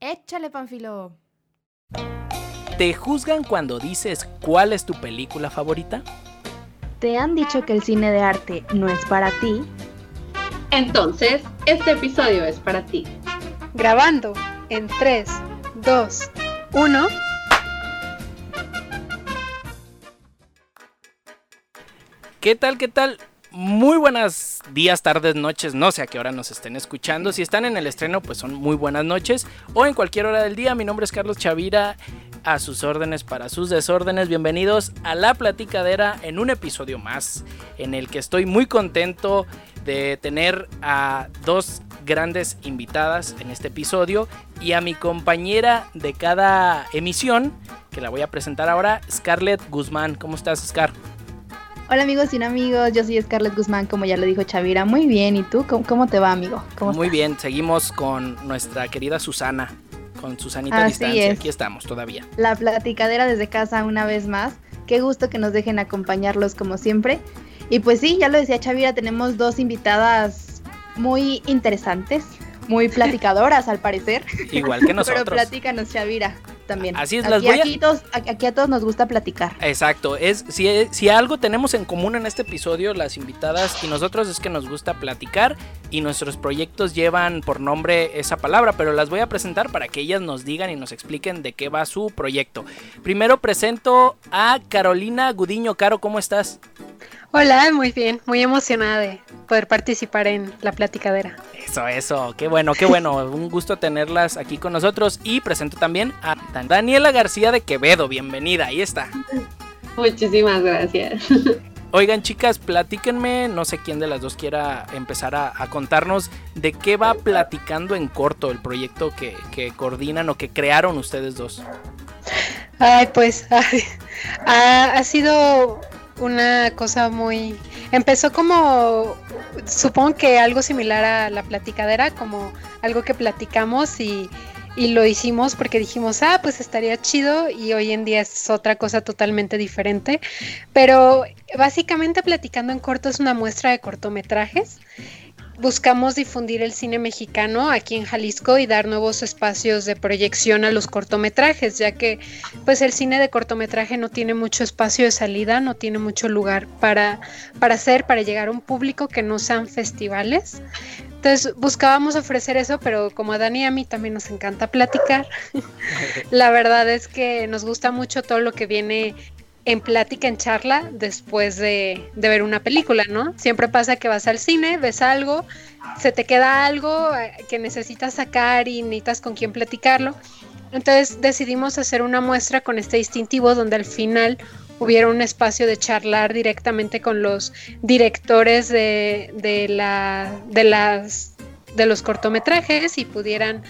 Échale, Panfilo. ¿Te juzgan cuando dices cuál es tu película favorita? ¿Te han dicho que el cine de arte no es para ti? Entonces, este episodio es para ti. Grabando en 3, 2, 1. ¿Qué tal? ¿Qué tal? Muy buenas días, tardes, noches, no sé a qué hora nos estén escuchando. Si están en el estreno, pues son muy buenas noches. O en cualquier hora del día, mi nombre es Carlos Chavira, a sus órdenes para sus desórdenes. Bienvenidos a La Platicadera en un episodio más, en el que estoy muy contento de tener a dos grandes invitadas en este episodio y a mi compañera de cada emisión, que la voy a presentar ahora, Scarlett Guzmán. ¿Cómo estás, Scar? Hola amigos y amigos, yo soy Scarlett Guzmán, como ya lo dijo Chavira. Muy bien, ¿y tú? ¿Cómo, te va, amigo? Muy bien, seguimos con nuestra querida Susana, con Susanita a distancia. Aquí estamos todavía. La platicadera desde casa una vez más. Qué gusto que nos dejen acompañarlos como siempre. Y pues sí, ya lo decía Chavira, tenemos dos invitadas muy interesantes, muy platicadoras al parecer. Igual que nosotros. Pero platícanos, Chavira también. Así es, las voy a... aquí, todos, aquí, a todos nos gusta platicar. Exacto, es si, si algo tenemos en común en este episodio, las invitadas y nosotros es que nos gusta platicar y nuestros proyectos llevan por nombre esa palabra, pero las voy a presentar para que ellas nos digan y nos expliquen de qué va su proyecto. Primero presento a Carolina Gudiño. Caro, ¿cómo estás? Hola, muy bien, muy emocionada de poder participar en la platicadera. Eso, eso, qué bueno, qué bueno, un gusto tenerlas aquí con nosotros y presento también a Daniela García de Quevedo, bienvenida, ahí está. Muchísimas gracias. Oigan chicas, platíquenme, no sé quién de las dos quiera empezar a, contarnos de qué va platicando en corto el proyecto que, que coordinan o que crearon ustedes dos. Ay, pues ha sido una cosa muy... Empezó como, supongo que algo similar a la platicadera, como algo que platicamos y, y lo hicimos porque dijimos, ah, pues estaría chido y hoy en día es otra cosa totalmente diferente. Pero básicamente platicando en corto es una muestra de cortometrajes buscamos difundir el cine mexicano aquí en Jalisco y dar nuevos espacios de proyección a los cortometrajes, ya que pues el cine de cortometraje no tiene mucho espacio de salida, no tiene mucho lugar para, para hacer, para llegar a un público que no sean festivales. Entonces buscábamos ofrecer eso, pero como a Dani y a mí también nos encanta platicar, la verdad es que nos gusta mucho todo lo que viene en plática, en charla, después de, ver una película, ¿no? Siempre pasa que vas al cine, ves algo, se te queda algo eh, que necesitas sacar y necesitas con quién platicarlo. Entonces decidimos hacer una muestra con este distintivo donde al final hubiera un espacio de charlar directamente con los directores de, de, la, de, las, de los cortometrajes y pudieran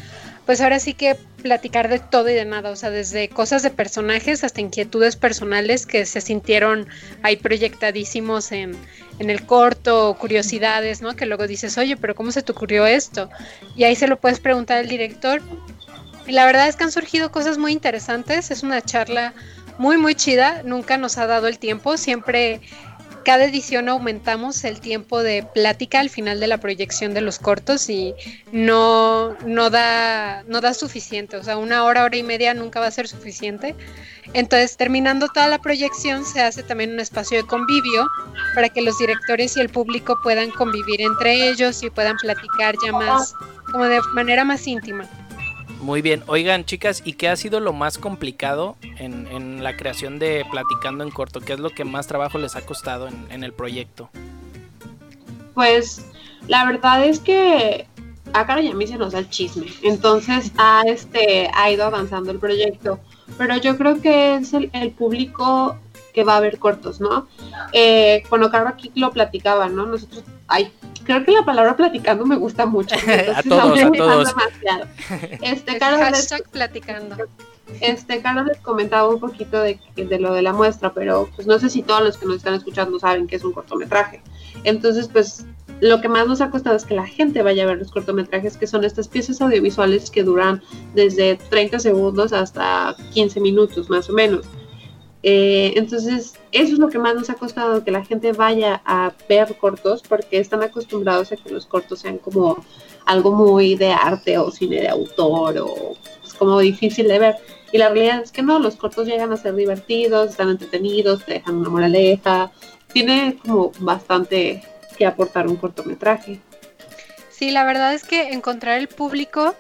pues ahora sí que platicar de todo y de nada, o sea, desde cosas de personajes hasta inquietudes personales que se sintieron ahí proyectadísimos en, en el corto, curiosidades, ¿no? Que luego dices, oye, pero ¿cómo se te ocurrió esto? Y ahí se lo puedes preguntar al director. Y la verdad es que han surgido cosas muy interesantes, es una charla muy, muy chida, nunca nos ha dado el tiempo, siempre cada edición aumentamos el tiempo de plática al final de la proyección de los cortos y no, no, da, no da suficiente, o sea, una hora, hora y media nunca va a ser suficiente. Entonces, terminando toda la proyección, se hace también un espacio de convivio para que los directores y el público puedan convivir entre ellos y puedan platicar ya más, como de manera más íntima. Muy bien, oigan chicas, ¿y qué ha sido lo más complicado en, la creación de Platicando en Corto? ¿Qué es lo que más trabajo les ha costado en, el proyecto? Pues la verdad es que a Cara y a mí se nos da el chisme, entonces ha, este, ha ido avanzando el proyecto, pero yo creo que es el, público que va a ver cortos, ¿no? Eh, cuando Caro aquí lo platicaba, ¿no? Nosotros, ay, creo que la palabra platicando me gusta mucho. a todos, a todos. Este, Carlos les, platicando. Este, Carlos les comentaba un poquito de, de, lo de la muestra, pero pues no sé si todos los que nos están escuchando saben que es un cortometraje. Entonces, pues lo que más nos ha costado es que la gente vaya a ver los cortometrajes, que son estas piezas audiovisuales que duran desde 30 segundos hasta 15 minutos más o menos. Eh, entonces, eso es lo que más nos ha costado, que la gente vaya a ver cortos, porque están acostumbrados a que los cortos sean como algo muy de arte o cine de autor o como difícil de ver. Y la realidad es que no, los cortos llegan a ser divertidos, están entretenidos, te dejan una moraleja, tiene como bastante que aportar un cortometraje. Sí, la verdad es que encontrar el público,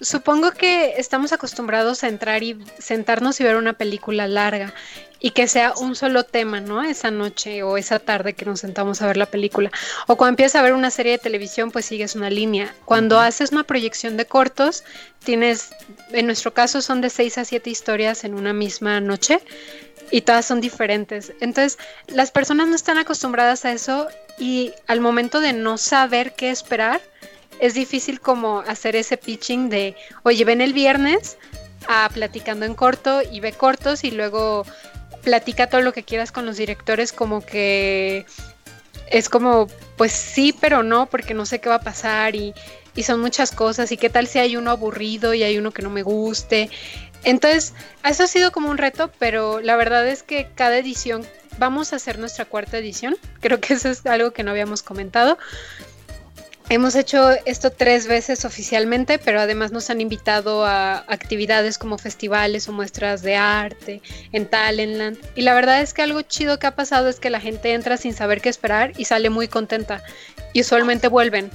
supongo que estamos acostumbrados a entrar y sentarnos y ver una película larga y que sea un solo tema, ¿no? Esa noche o esa tarde que nos sentamos a ver la película. O cuando empiezas a ver una serie de televisión, pues sigues una línea. Cuando haces una proyección de cortos, tienes, en nuestro caso son de seis a siete historias en una misma noche y todas son diferentes. Entonces, las personas no están acostumbradas a eso y al momento de no saber qué esperar, es difícil como hacer ese pitching de, oye, ven el viernes a platicando en corto y ve cortos y luego platica todo lo que quieras con los directores como que es como, pues sí, pero no, porque no sé qué va a pasar y, y son muchas cosas y qué tal si hay uno aburrido y hay uno que no me guste. Entonces, eso ha sido como un reto, pero la verdad es que cada edición, vamos a hacer nuestra cuarta edición, creo que eso es algo que no habíamos comentado. Hemos hecho esto tres veces oficialmente, pero además nos han invitado a actividades como festivales o muestras de arte en Talentland. Y la verdad es que algo chido que ha pasado es que la gente entra sin saber qué esperar y sale muy contenta. Y usualmente vuelven.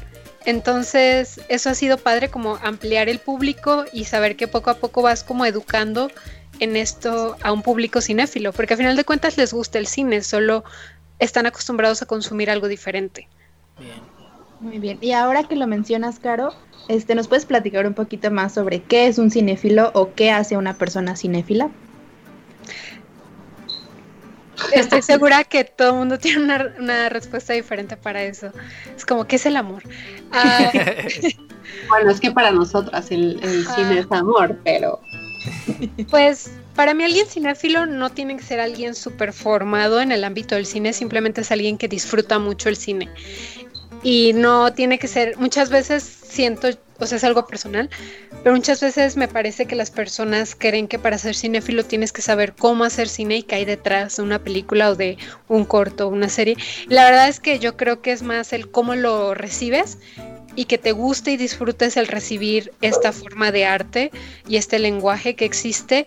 Entonces, eso ha sido padre como ampliar el público y saber que poco a poco vas como educando en esto a un público cinéfilo, porque al final de cuentas les gusta el cine, solo están acostumbrados a consumir algo diferente. Bien. Muy bien. Y ahora que lo mencionas, Caro, este, ¿nos puedes platicar un poquito más sobre qué es un cinéfilo o qué hace una persona cinéfila? Estoy segura que todo el mundo tiene una, respuesta diferente para eso. Es como, ¿qué es el amor? Ah, bueno, es que para nosotras el, cine es amor, pero... Pues para mí alguien cinéfilo no tiene que ser alguien súper formado en el ámbito del cine, simplemente es alguien que disfruta mucho el cine. Y no tiene que ser, muchas veces siento o sea, es algo personal, pero muchas veces me parece que las personas creen que para ser cinéfilo tienes que saber cómo hacer cine y qué hay detrás de una película o de un corto o una serie. La verdad es que yo creo que es más el cómo lo recibes y que te guste y disfrutes el recibir esta forma de arte y este lenguaje que existe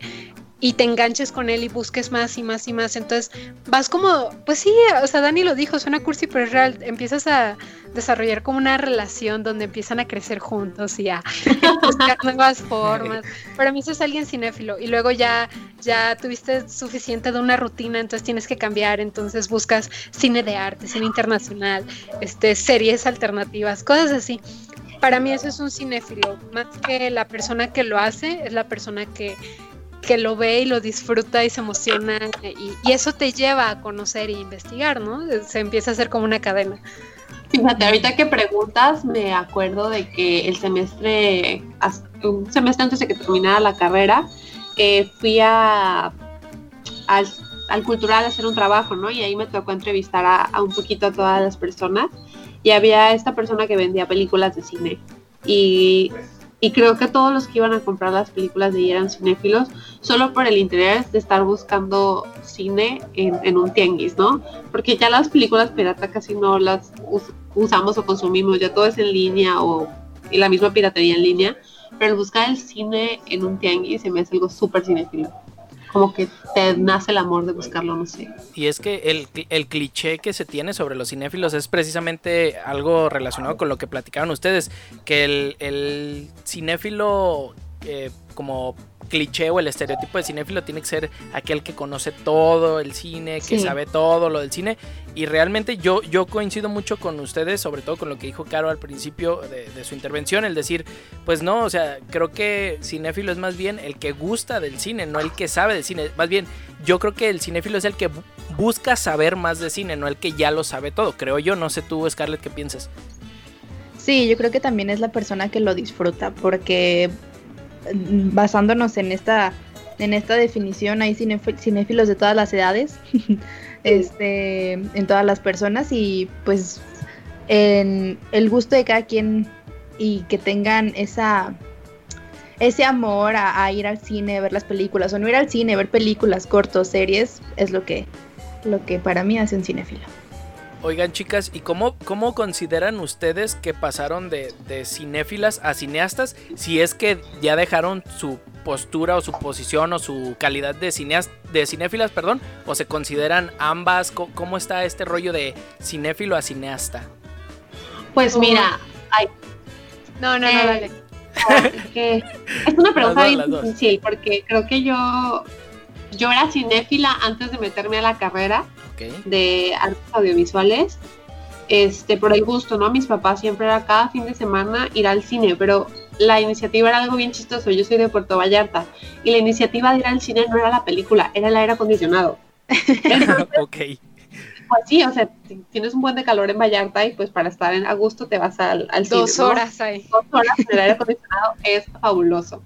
y te enganches con él y busques más y más y más. Entonces vas como, pues sí, o sea, Dani lo dijo, suena cursi, pero es real. Empiezas a desarrollar como una relación donde empiezan a crecer juntos y a buscar nuevas formas. Para mí eso es alguien cinéfilo. Y luego ya, ya tuviste suficiente de una rutina, entonces tienes que cambiar. Entonces buscas cine de arte, cine internacional, este, series alternativas, cosas así para mí eso es un cinéfilo, más que la persona que lo hace, es la persona que que lo ve y lo disfruta y se emociona y, eso te lleva a conocer e investigar, ¿no? Se empieza a hacer como una cadena. Fíjate, ahorita que preguntas, me acuerdo de que el semestre, un semestre antes de que terminara la carrera, eh, fui a, al, cultural a hacer un trabajo, ¿no? Y ahí me tocó entrevistar a, a un poquito a todas las personas y había esta persona que vendía películas de cine y y creo que todos los que iban a comprar las películas de ella eran cinéfilos solo por el interés de estar buscando cine en, un tianguis, ¿no? Porque ya las películas pirata casi no las usamos o consumimos, ya todo es en línea o y la misma piratería en línea, pero buscar el cine en un tianguis se me hace algo súper cinéfilo como que te nace el amor de buscarlo, no sé. Y es que el, el, cliché que se tiene sobre los cinéfilos es precisamente algo relacionado con lo que platicaban ustedes, que el, el cinéfilo eh, como cliché o el estereotipo de cinéfilo tiene que ser aquel que conoce todo el cine, que sabe todo lo del cine. Y realmente yo, yo coincido mucho con ustedes, sobre todo con lo que dijo Caro al principio de, su intervención, el decir, pues no, o sea, creo que cinéfilo es más bien el que gusta del cine, no el que sabe del cine. Más bien, yo creo que el cinéfilo es el que busca saber más de cine, no el que ya lo sabe todo. Creo yo, no sé tú, Scarlett, qué piensas. Sí, yo creo que también es la persona que lo disfruta, porque basándonos en esta, en esta definición, hay cinéfilos de todas las edades, este, en todas las personas y pues en el gusto de cada quien y que tengan esa ese amor a, a, ir al cine, ver las películas, o no ir al cine, ver películas, cortos, series, es lo que, lo que para mí hace un cinéfilo. Oigan, chicas, ¿y cómo, cómo consideran ustedes que pasaron de, cinéfilas a cineastas? Si es que ya dejaron su postura o su posición o su calidad de cineas, de cinéfilas, perdón, o se consideran ambas? ¿Cómo, está este rollo de cinéfilo a cineasta? Pues mira, ay, no, no, no, eh, dale. es una pregunta bien difícil porque creo que yo yo era cinéfila antes de meterme a la carrera de artes audiovisuales este, por el gusto, ¿no? Mis papás siempre era cada fin de semana ir al cine, pero la iniciativa era algo bien chistoso. Yo soy de Puerto Vallarta y la iniciativa de ir al cine no era la película, era el aire acondicionado. ok. Pues sí, o sea, tienes un buen de calor en Vallarta y pues para estar en, a gusto te vas al, al cine. Dos horas ahí. Dos horas en el aire acondicionado es fabuloso.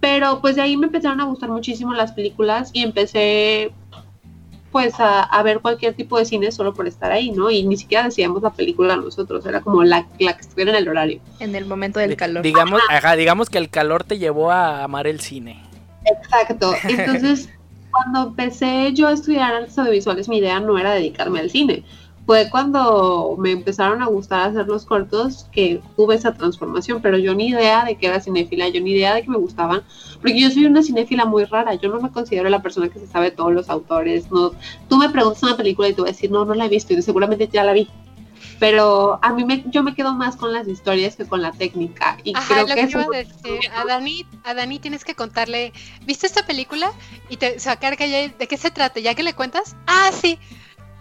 Pero pues de ahí me empezaron a gustar muchísimo las películas y empecé pues a, ver cualquier tipo de cine solo por estar ahí, ¿no? Y ni siquiera decíamos la película nosotros, era como la, la que estuviera en el horario. En el momento del calor. Digamos, ajá, digamos que el calor te llevó a amar el cine. Exacto. Entonces, cuando empecé yo a estudiar artes audiovisuales, mi idea no era dedicarme al cine fue cuando me empezaron a gustar hacer los cortos que tuve esa transformación, pero yo ni idea de que era cinéfila, yo ni idea de que me gustaban, porque yo soy una cinéfila muy rara, yo no me considero la persona que se sabe todos los autores, no, tú me preguntas una película y te voy a decir, no, no la he visto, y seguramente ya la vi, pero a mí me, yo me quedo más con las historias que con la técnica. Y creo que, eso a, Dani, a Dani tienes que contarle, ¿viste esta película? Y te sacar que de qué se trata, ya que le cuentas, ah, sí,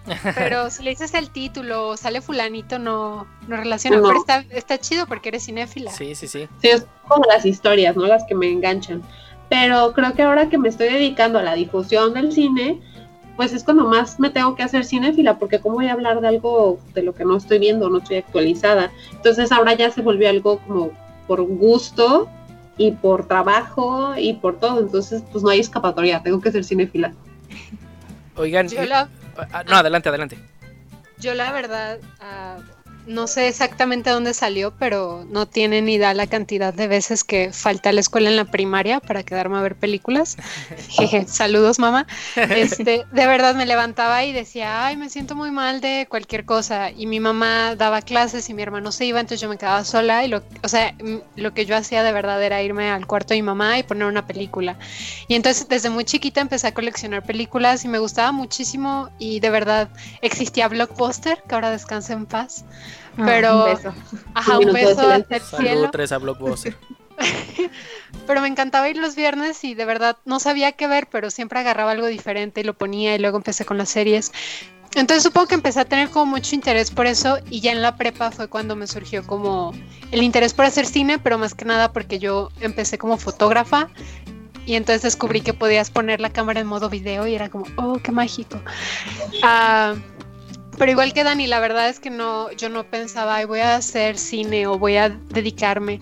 pero si le dices el título, sale fulanito, no, no relaciona. Pero está, está chido porque eres cinéfila. Sí, sí, sí. Sí, es como las historias, ¿no? Las que me enganchan. Pero creo que ahora que me estoy dedicando a la difusión del cine, pues es cuando más me tengo que hacer cinéfila, porque cómo voy a hablar de algo de lo que no estoy viendo, no estoy actualizada. Entonces ahora ya se volvió algo como por gusto y por trabajo y por todo. Entonces, pues no hay escapatoria, tengo que ser cinéfila. Oigan, Ah, no, adelante, adelante. Yo la verdad, uh, no sé exactamente dónde salió, pero no tiene ni idea la cantidad de veces que falta a la escuela en la primaria para quedarme a ver películas. Jeje, saludos mamá. Este, de verdad me levantaba y decía, ay, me siento muy mal de cualquier cosa. Y mi mamá daba clases y mi hermano se iba, entonces yo me quedaba sola. Y lo, o sea, lo que yo hacía de verdad era irme al cuarto de mi mamá y poner una película. Y entonces desde muy chiquita empecé a coleccionar películas y me gustaba muchísimo. Y de verdad existía Blockbuster, que ahora descansa en paz. Ah, pero, un beso. Ajá, un, beso hasta el cielo. tres a Blockbuster. pero me encantaba ir los viernes y de verdad no sabía qué ver, pero siempre agarraba algo diferente y lo ponía y luego empecé con las series. Entonces supongo que empecé a tener como mucho interés por eso y ya en la prepa fue cuando me surgió como el interés por hacer cine, pero más que nada porque yo empecé como fotógrafa y entonces descubrí que podías poner la cámara en modo video y era como, oh, qué mágico. Uh, pero igual que Dani, la verdad es que no, yo no pensaba, voy a hacer cine o voy a dedicarme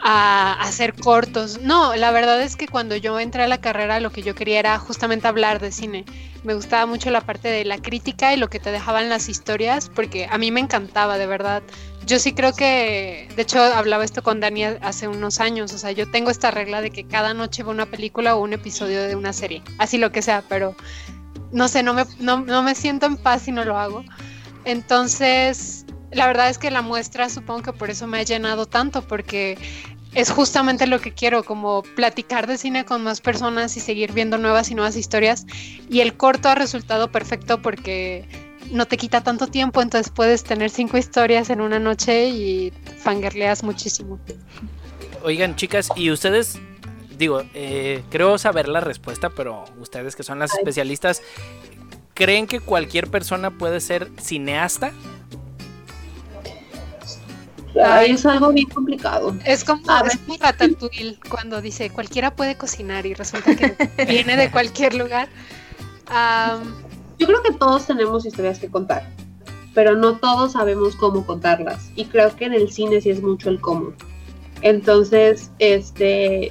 a, hacer cortos. No, la verdad es que cuando yo entré a la carrera lo que yo quería era justamente hablar de cine. Me gustaba mucho la parte de la crítica y lo que te dejaban las historias, porque a mí me encantaba, de verdad. Yo sí creo que, de hecho, hablaba esto con Dani hace unos años, o sea, yo tengo esta regla de que cada noche veo una película o un episodio de una serie, así lo que sea, pero no sé, no me, no, me siento en paz si no lo hago. Entonces, la verdad es que la muestra supongo que por eso me ha llenado tanto, porque es justamente lo que quiero, como platicar de cine con más personas y seguir viendo nuevas y nuevas historias. Y el corto ha resultado perfecto porque no te quita tanto tiempo, entonces puedes tener cinco historias en una noche y fangirleas muchísimo. Oigan, chicas, ¿y ustedes digo, eh, creo saber la respuesta, pero ustedes que son las especialistas, ¿creen que cualquier persona puede ser cineasta? Ay, es algo bien complicado. Es como, es Ratatouille cuando dice cualquiera puede cocinar y resulta que viene de cualquier lugar. Yo creo que todos tenemos historias que contar, pero no todos sabemos cómo contarlas. Y creo que en el cine sí es mucho el cómo. Entonces, este,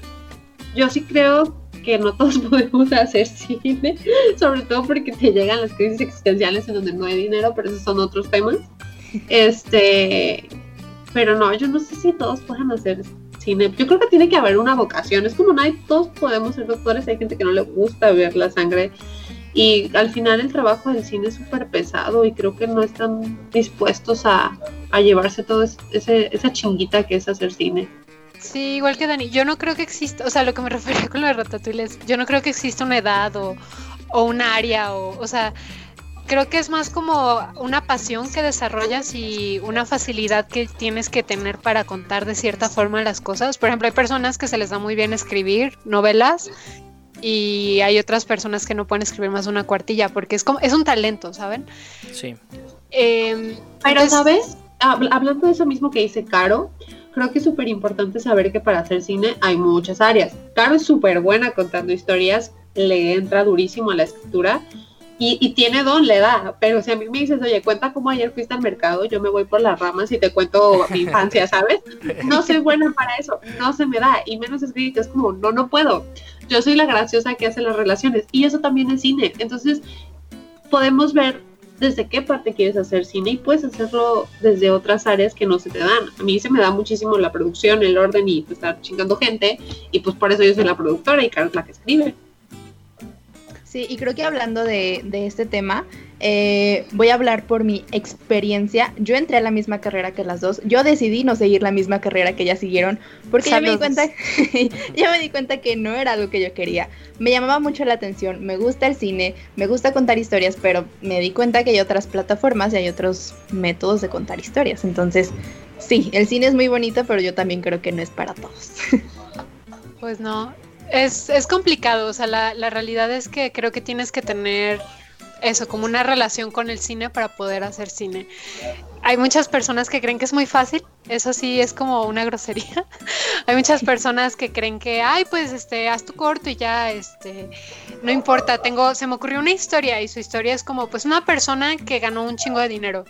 yo sí creo que no todos podemos hacer cine, sobre todo porque te llegan las crisis existenciales en donde no hay dinero, pero esos son otros temas. Este, pero no, yo no sé si todos puedan hacer cine. Yo creo que tiene que haber una vocación. Es como no hay, todos podemos ser doctores, hay gente que no le gusta ver la sangre. Y al final el trabajo del cine es súper pesado y creo que no están dispuestos a, a llevarse toda esa chinguita que es hacer cine. Sí, igual que Dani, yo no creo que exista, o sea, lo que me refería con lo de Ratatouille es, yo no creo que exista una edad o, o un área, o, o sea, creo que es más como una pasión que desarrollas y una facilidad que tienes que tener para contar de cierta forma las cosas. Por ejemplo, hay personas que se les da muy bien escribir novelas y hay otras personas que no pueden escribir más de una cuartilla porque es como es un talento, ¿saben? Sí. Eh, Pero, entonces- ¿sabes? Hab- Hablando de eso mismo que dice Caro, creo que es súper importante saber que para hacer cine hay muchas áreas. Caro es súper buena contando historias, le entra durísimo a la escritura y, y tiene don, le da. Pero si a mí me dices, oye, cuenta cómo ayer fuiste al mercado, yo me voy por las ramas y te cuento mi infancia, ¿sabes? No soy buena para eso, no se me da. Y menos escribir, que es como, no, no puedo. Yo soy la graciosa que hace las relaciones y eso también es cine. Entonces, podemos ver desde qué parte quieres hacer cine y puedes hacerlo desde otras áreas que no se te dan. A mí se me da muchísimo la producción, el orden y pues, estar chingando gente y pues por eso yo soy la productora y Caro es la que escribe. Sí, y creo que hablando de, de este tema, eh, voy a hablar por mi experiencia. Yo entré a la misma carrera que las dos. Yo decidí no seguir la misma carrera que ellas siguieron porque ya me, di cuenta, ya me di cuenta que no era algo que yo quería. Me llamaba mucho la atención, me gusta el cine, me gusta contar historias, pero me di cuenta que hay otras plataformas y hay otros métodos de contar historias. Entonces, sí, el cine es muy bonito, pero yo también creo que no es para todos. Pues no, es, es complicado, o sea, la, la realidad es que creo que tienes que tener eso, como una relación con el cine para poder hacer cine. Hay muchas personas que creen que es muy fácil, eso sí es como una grosería. Hay muchas personas que creen que, ay, pues este, haz tu corto y ya, este, no importa, tengo, se me ocurrió una historia y su historia es como, pues una persona que ganó un chingo de dinero.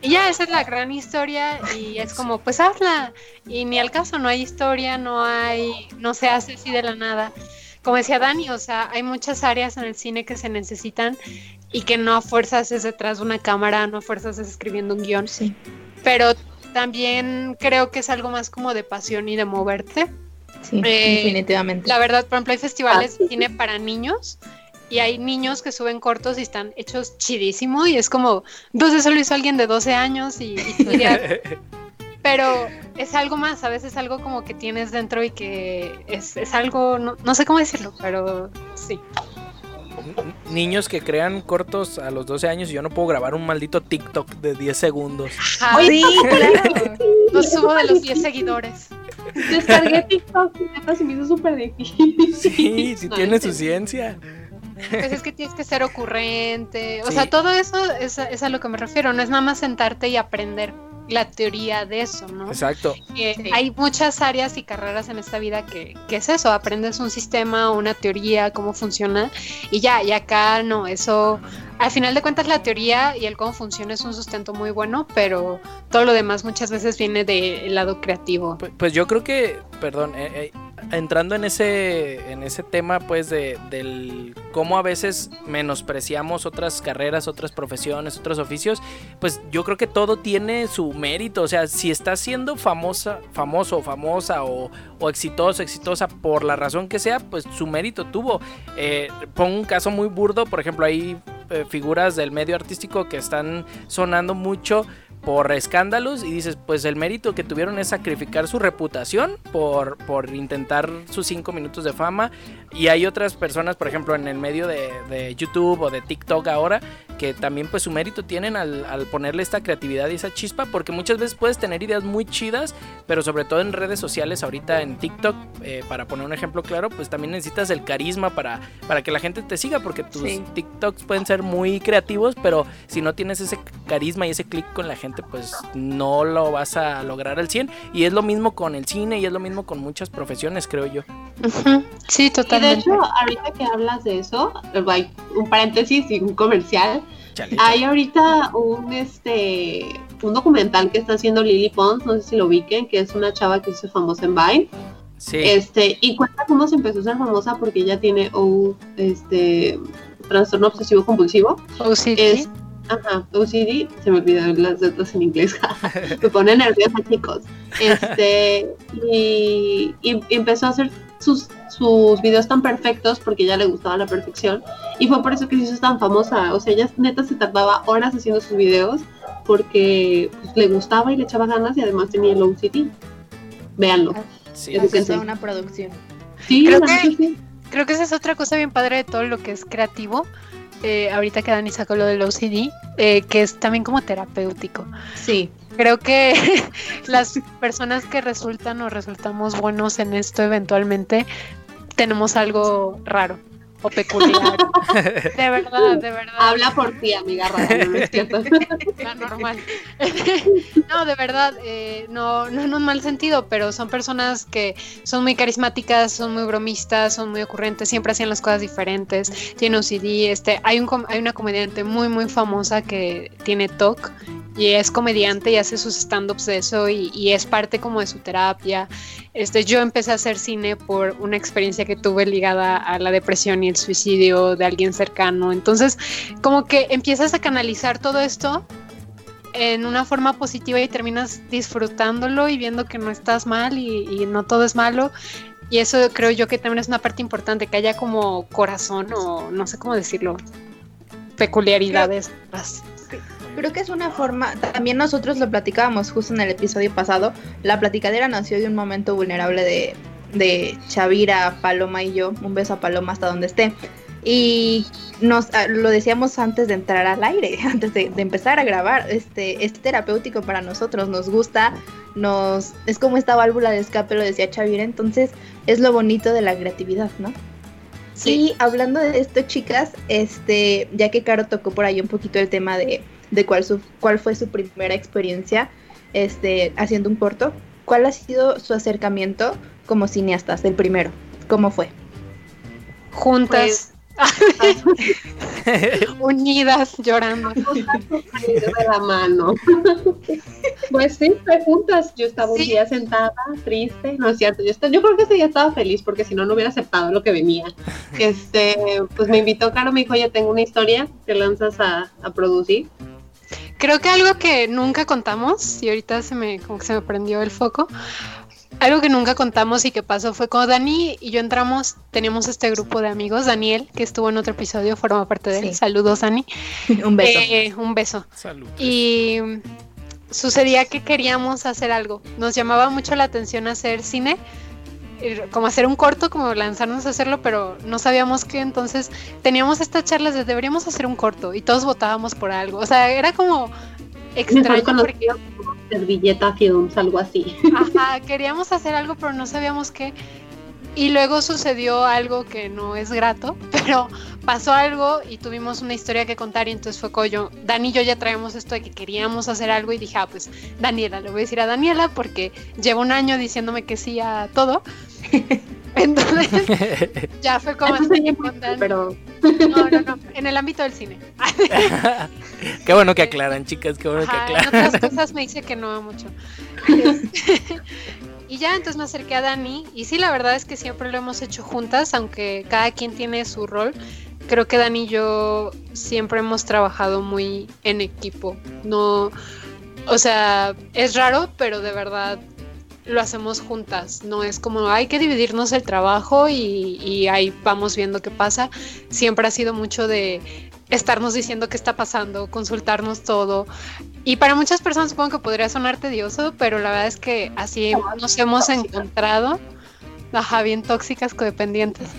Y ya, esa es la gran historia y es como, pues hazla. Y ni al caso, no hay historia, no hay, no se hace así de la nada. Como decía Dani, o sea, hay muchas áreas en el cine que se necesitan y que no a fuerzas es detrás de una cámara, no a fuerzas es escribiendo un guion, Sí. pero también creo que es algo más como de pasión y de moverte. Sí, Eh, definitivamente. La verdad, por ejemplo, hay festivales Ah, de cine para niños y hay niños que suben cortos y están hechos chidísimo y es como, entonces eso lo hizo alguien de 12 años y, y pero es algo más, a veces es algo como que tienes dentro y que es, es algo, no, no sé cómo decirlo, pero sí. Niños que crean cortos a los 12 años y yo no puedo grabar un maldito TikTok de 10 segundos. Ajá, Sí, claro. no subo de los 10 seguidores. Descargué TikTok y me hizo súper difícil. Sí, sí No, tiene es su ciencia. Pues es que tienes que ser ocurrente, o Sí. sea, todo eso es, a- es a lo que me refiero, no es nada más sentarte y aprender la teoría de eso, ¿no? Exacto. Sí. hay muchas áreas y carreras en esta vida que, que es eso, aprendes un sistema, una teoría, cómo funciona y ya, y acá no, eso, al final de cuentas la teoría y el cómo funciona es un sustento muy bueno, pero todo lo demás muchas veces viene del lado creativo. Pues, pues yo creo que, perdón, eh, eh, entrando en ese, en ese tema, pues, de, del cómo a veces menospreciamos otras carreras, otras profesiones, otros oficios, pues yo creo que todo tiene su mérito. O sea, si estás siendo famosa, famoso, famosa o, o exitoso, exitosa por la razón que sea, pues su mérito tuvo. Eh, pongo un caso muy burdo, por ejemplo, hay eh, figuras del medio artístico que están sonando mucho por escándalos y dices, pues el mérito que tuvieron es sacrificar su reputación por, por intentar sus cinco minutos de fama. Y hay otras personas, por ejemplo, en el medio de, de YouTube o de TikTok ahora, que también pues su mérito tienen al, al ponerle esta creatividad y esa chispa, porque muchas veces puedes tener ideas muy chidas, pero sobre todo en redes sociales, ahorita en TikTok, eh, para poner un ejemplo claro, pues también necesitas el carisma para, para que la gente te siga, porque tus Sí. TikToks pueden ser muy creativos, pero si no tienes ese carisma y ese clic con la gente, pues no lo vas a lograr al 100. Y es lo mismo con el cine y es lo mismo con muchas profesiones, creo yo. Sí, Y de totalmente. hecho, ahorita que hablas de eso, hay un paréntesis y un comercial. Chale, Hay ahorita un este un documental que está haciendo Lily Pons, no sé si lo ubiquen, que es una chava que se hizo famosa en Vine. Sí, Este, y cuenta cómo se empezó a ser famosa porque ella tiene un este trastorno obsesivo compulsivo. OCD. Es, ajá, OCD, se me olvidaron las letras en inglés, me pone nerviosa, chicos. Este, y, y empezó a hacer sus, sus videos tan perfectos porque ya le gustaba la perfección, y fue por eso que se hizo tan famosa. O sea, ella neta se tardaba horas haciendo sus videos porque pues, le gustaba y le echaba ganas, y además tenía el OCD. Véanlo. Sí, Aunque sí, sí. una producción. Sí, Creo la que- neta sí. Creo que esa es otra cosa bien padre de todo lo que es creativo. Eh, ahorita que Dani sacó lo del OCD, eh, que es también como terapéutico. Sí. Creo que las personas que resultan o resultamos buenos en esto eventualmente tenemos algo raro o peculiar. De verdad, de verdad. Habla por ti, amiga rara, no es cierto. la normal. no, de verdad, eh, no, no en un mal sentido, pero son personas que son muy carismáticas, son muy bromistas, son muy ocurrentes, siempre hacían las cosas diferentes, tiene OCD, este, hay, un, hay una comediante muy, muy famosa que tiene TOC y es comediante y hace sus stand-ups de eso y, y es parte como de su terapia. Este, yo empecé a hacer cine por una experiencia que tuve ligada a la depresión y el suicidio de alguien cercano, entonces como que empiezas a canalizar todo esto en una forma positiva y terminas disfrutándolo y viendo que no estás mal y, no todo es malo. Y eso creo yo que también es una parte importante, que haya como corazón o no sé cómo decirlo, peculiaridades. atrás. Creo que es una forma, también nosotros lo platicábamos justo en el episodio pasado, la platicadera nació de un momento vulnerable de, de Chavira, Paloma y yo, un beso a Paloma hasta donde esté. Y nos ah, lo decíamos antes de entrar al aire, antes de, de empezar a grabar, este es terapéutico para nosotros, nos gusta, nos es como esta válvula de escape, lo decía Chavira, entonces es lo bonito de la creatividad, ¿no? Y hablando de esto, chicas, este, ya que Caro tocó por ahí un poquito el tema de, de cuál, su, cuál fue su primera experiencia este, haciendo un corto, ¿cuál ha sido su acercamiento como cineastas, el primero? ¿Cómo fue? Juntas, unidas, llorando. de la mano. Pues sí, fue juntas. Yo estaba un Sí. día sentada, triste, no es cierto. Yo, estaba, yo creo que ese día estaba feliz porque si no, no hubiera aceptado lo que venía. Este, pues me invitó Caro, me dijo, ya tengo una historia, te lanzas a, a producir. Creo que algo que nunca contamos, y ahorita se me, como que se me prendió el foco, algo que nunca contamos y que pasó fue cuando Dani y yo entramos, teníamos este grupo de amigos, Daniel, que estuvo en otro episodio, forma parte de él. Sí. Saludos, Dani. un beso. Eh, un beso. Salud. Y sucedía que queríamos hacer algo. Nos llamaba mucho la atención hacer cine, eh, como hacer un corto, como lanzarnos a hacerlo, pero no sabíamos qué. Entonces teníamos estas charlas de deberíamos hacer un corto y todos votábamos por algo. O sea, era como extraño porque Servilleta Films, algo así. Ajá, queríamos hacer algo, pero no sabíamos qué. Y luego sucedió algo que no es grato, pero pasó algo y tuvimos una historia que contar y entonces fue como yo, Dani y yo ya traemos esto de que queríamos hacer algo y dije, ah, pues Daniela, le voy a decir a Daniela porque lleva un año diciéndome que sí a todo. Entonces ya fue como así pero No, no, no, en el ámbito del cine. qué bueno que aclaran, chicas, qué bueno que Ajá, en aclaran. otras cosas me dice que no mucho. y ya entonces me acerqué a Dani y sí, la verdad es que siempre lo hemos hecho juntas, aunque cada quien tiene su rol. Creo que Dani y yo siempre hemos trabajado muy en equipo. No, o sea, es raro, pero de verdad lo hacemos juntas. No es como hay que dividirnos el trabajo y, y ahí vamos viendo qué pasa. Siempre ha sido mucho de estarnos diciendo qué está pasando, consultarnos todo. Y para muchas personas supongo que podría sonar tedioso, pero la verdad es que así nos hemos encontrado. Ajá, bien tóxicas, codependientes.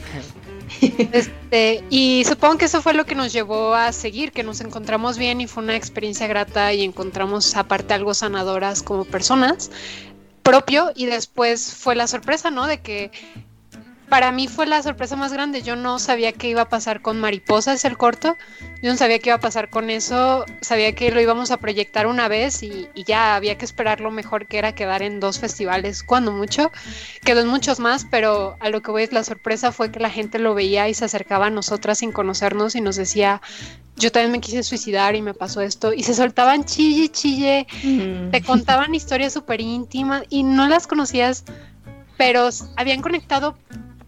Este, y supongo que eso fue lo que nos llevó a seguir, que nos encontramos bien y fue una experiencia grata y encontramos aparte algo sanadoras como personas propio y después fue la sorpresa, ¿no? De que para mí fue la sorpresa más grande. Yo no sabía qué iba a pasar con Mariposas, el corto. Yo no sabía qué iba a pasar con eso. Sabía que lo íbamos a proyectar una vez y, y ya había que esperar lo mejor que era quedar en dos festivales, cuando mucho. Quedó en muchos más, pero a lo que voy es la sorpresa fue que la gente lo veía y se acercaba a nosotras sin conocernos y nos decía, yo también me quise suicidar y me pasó esto. Y se soltaban chille, chille Mm. te contaban historias súper íntimas y no las conocías, pero habían conectado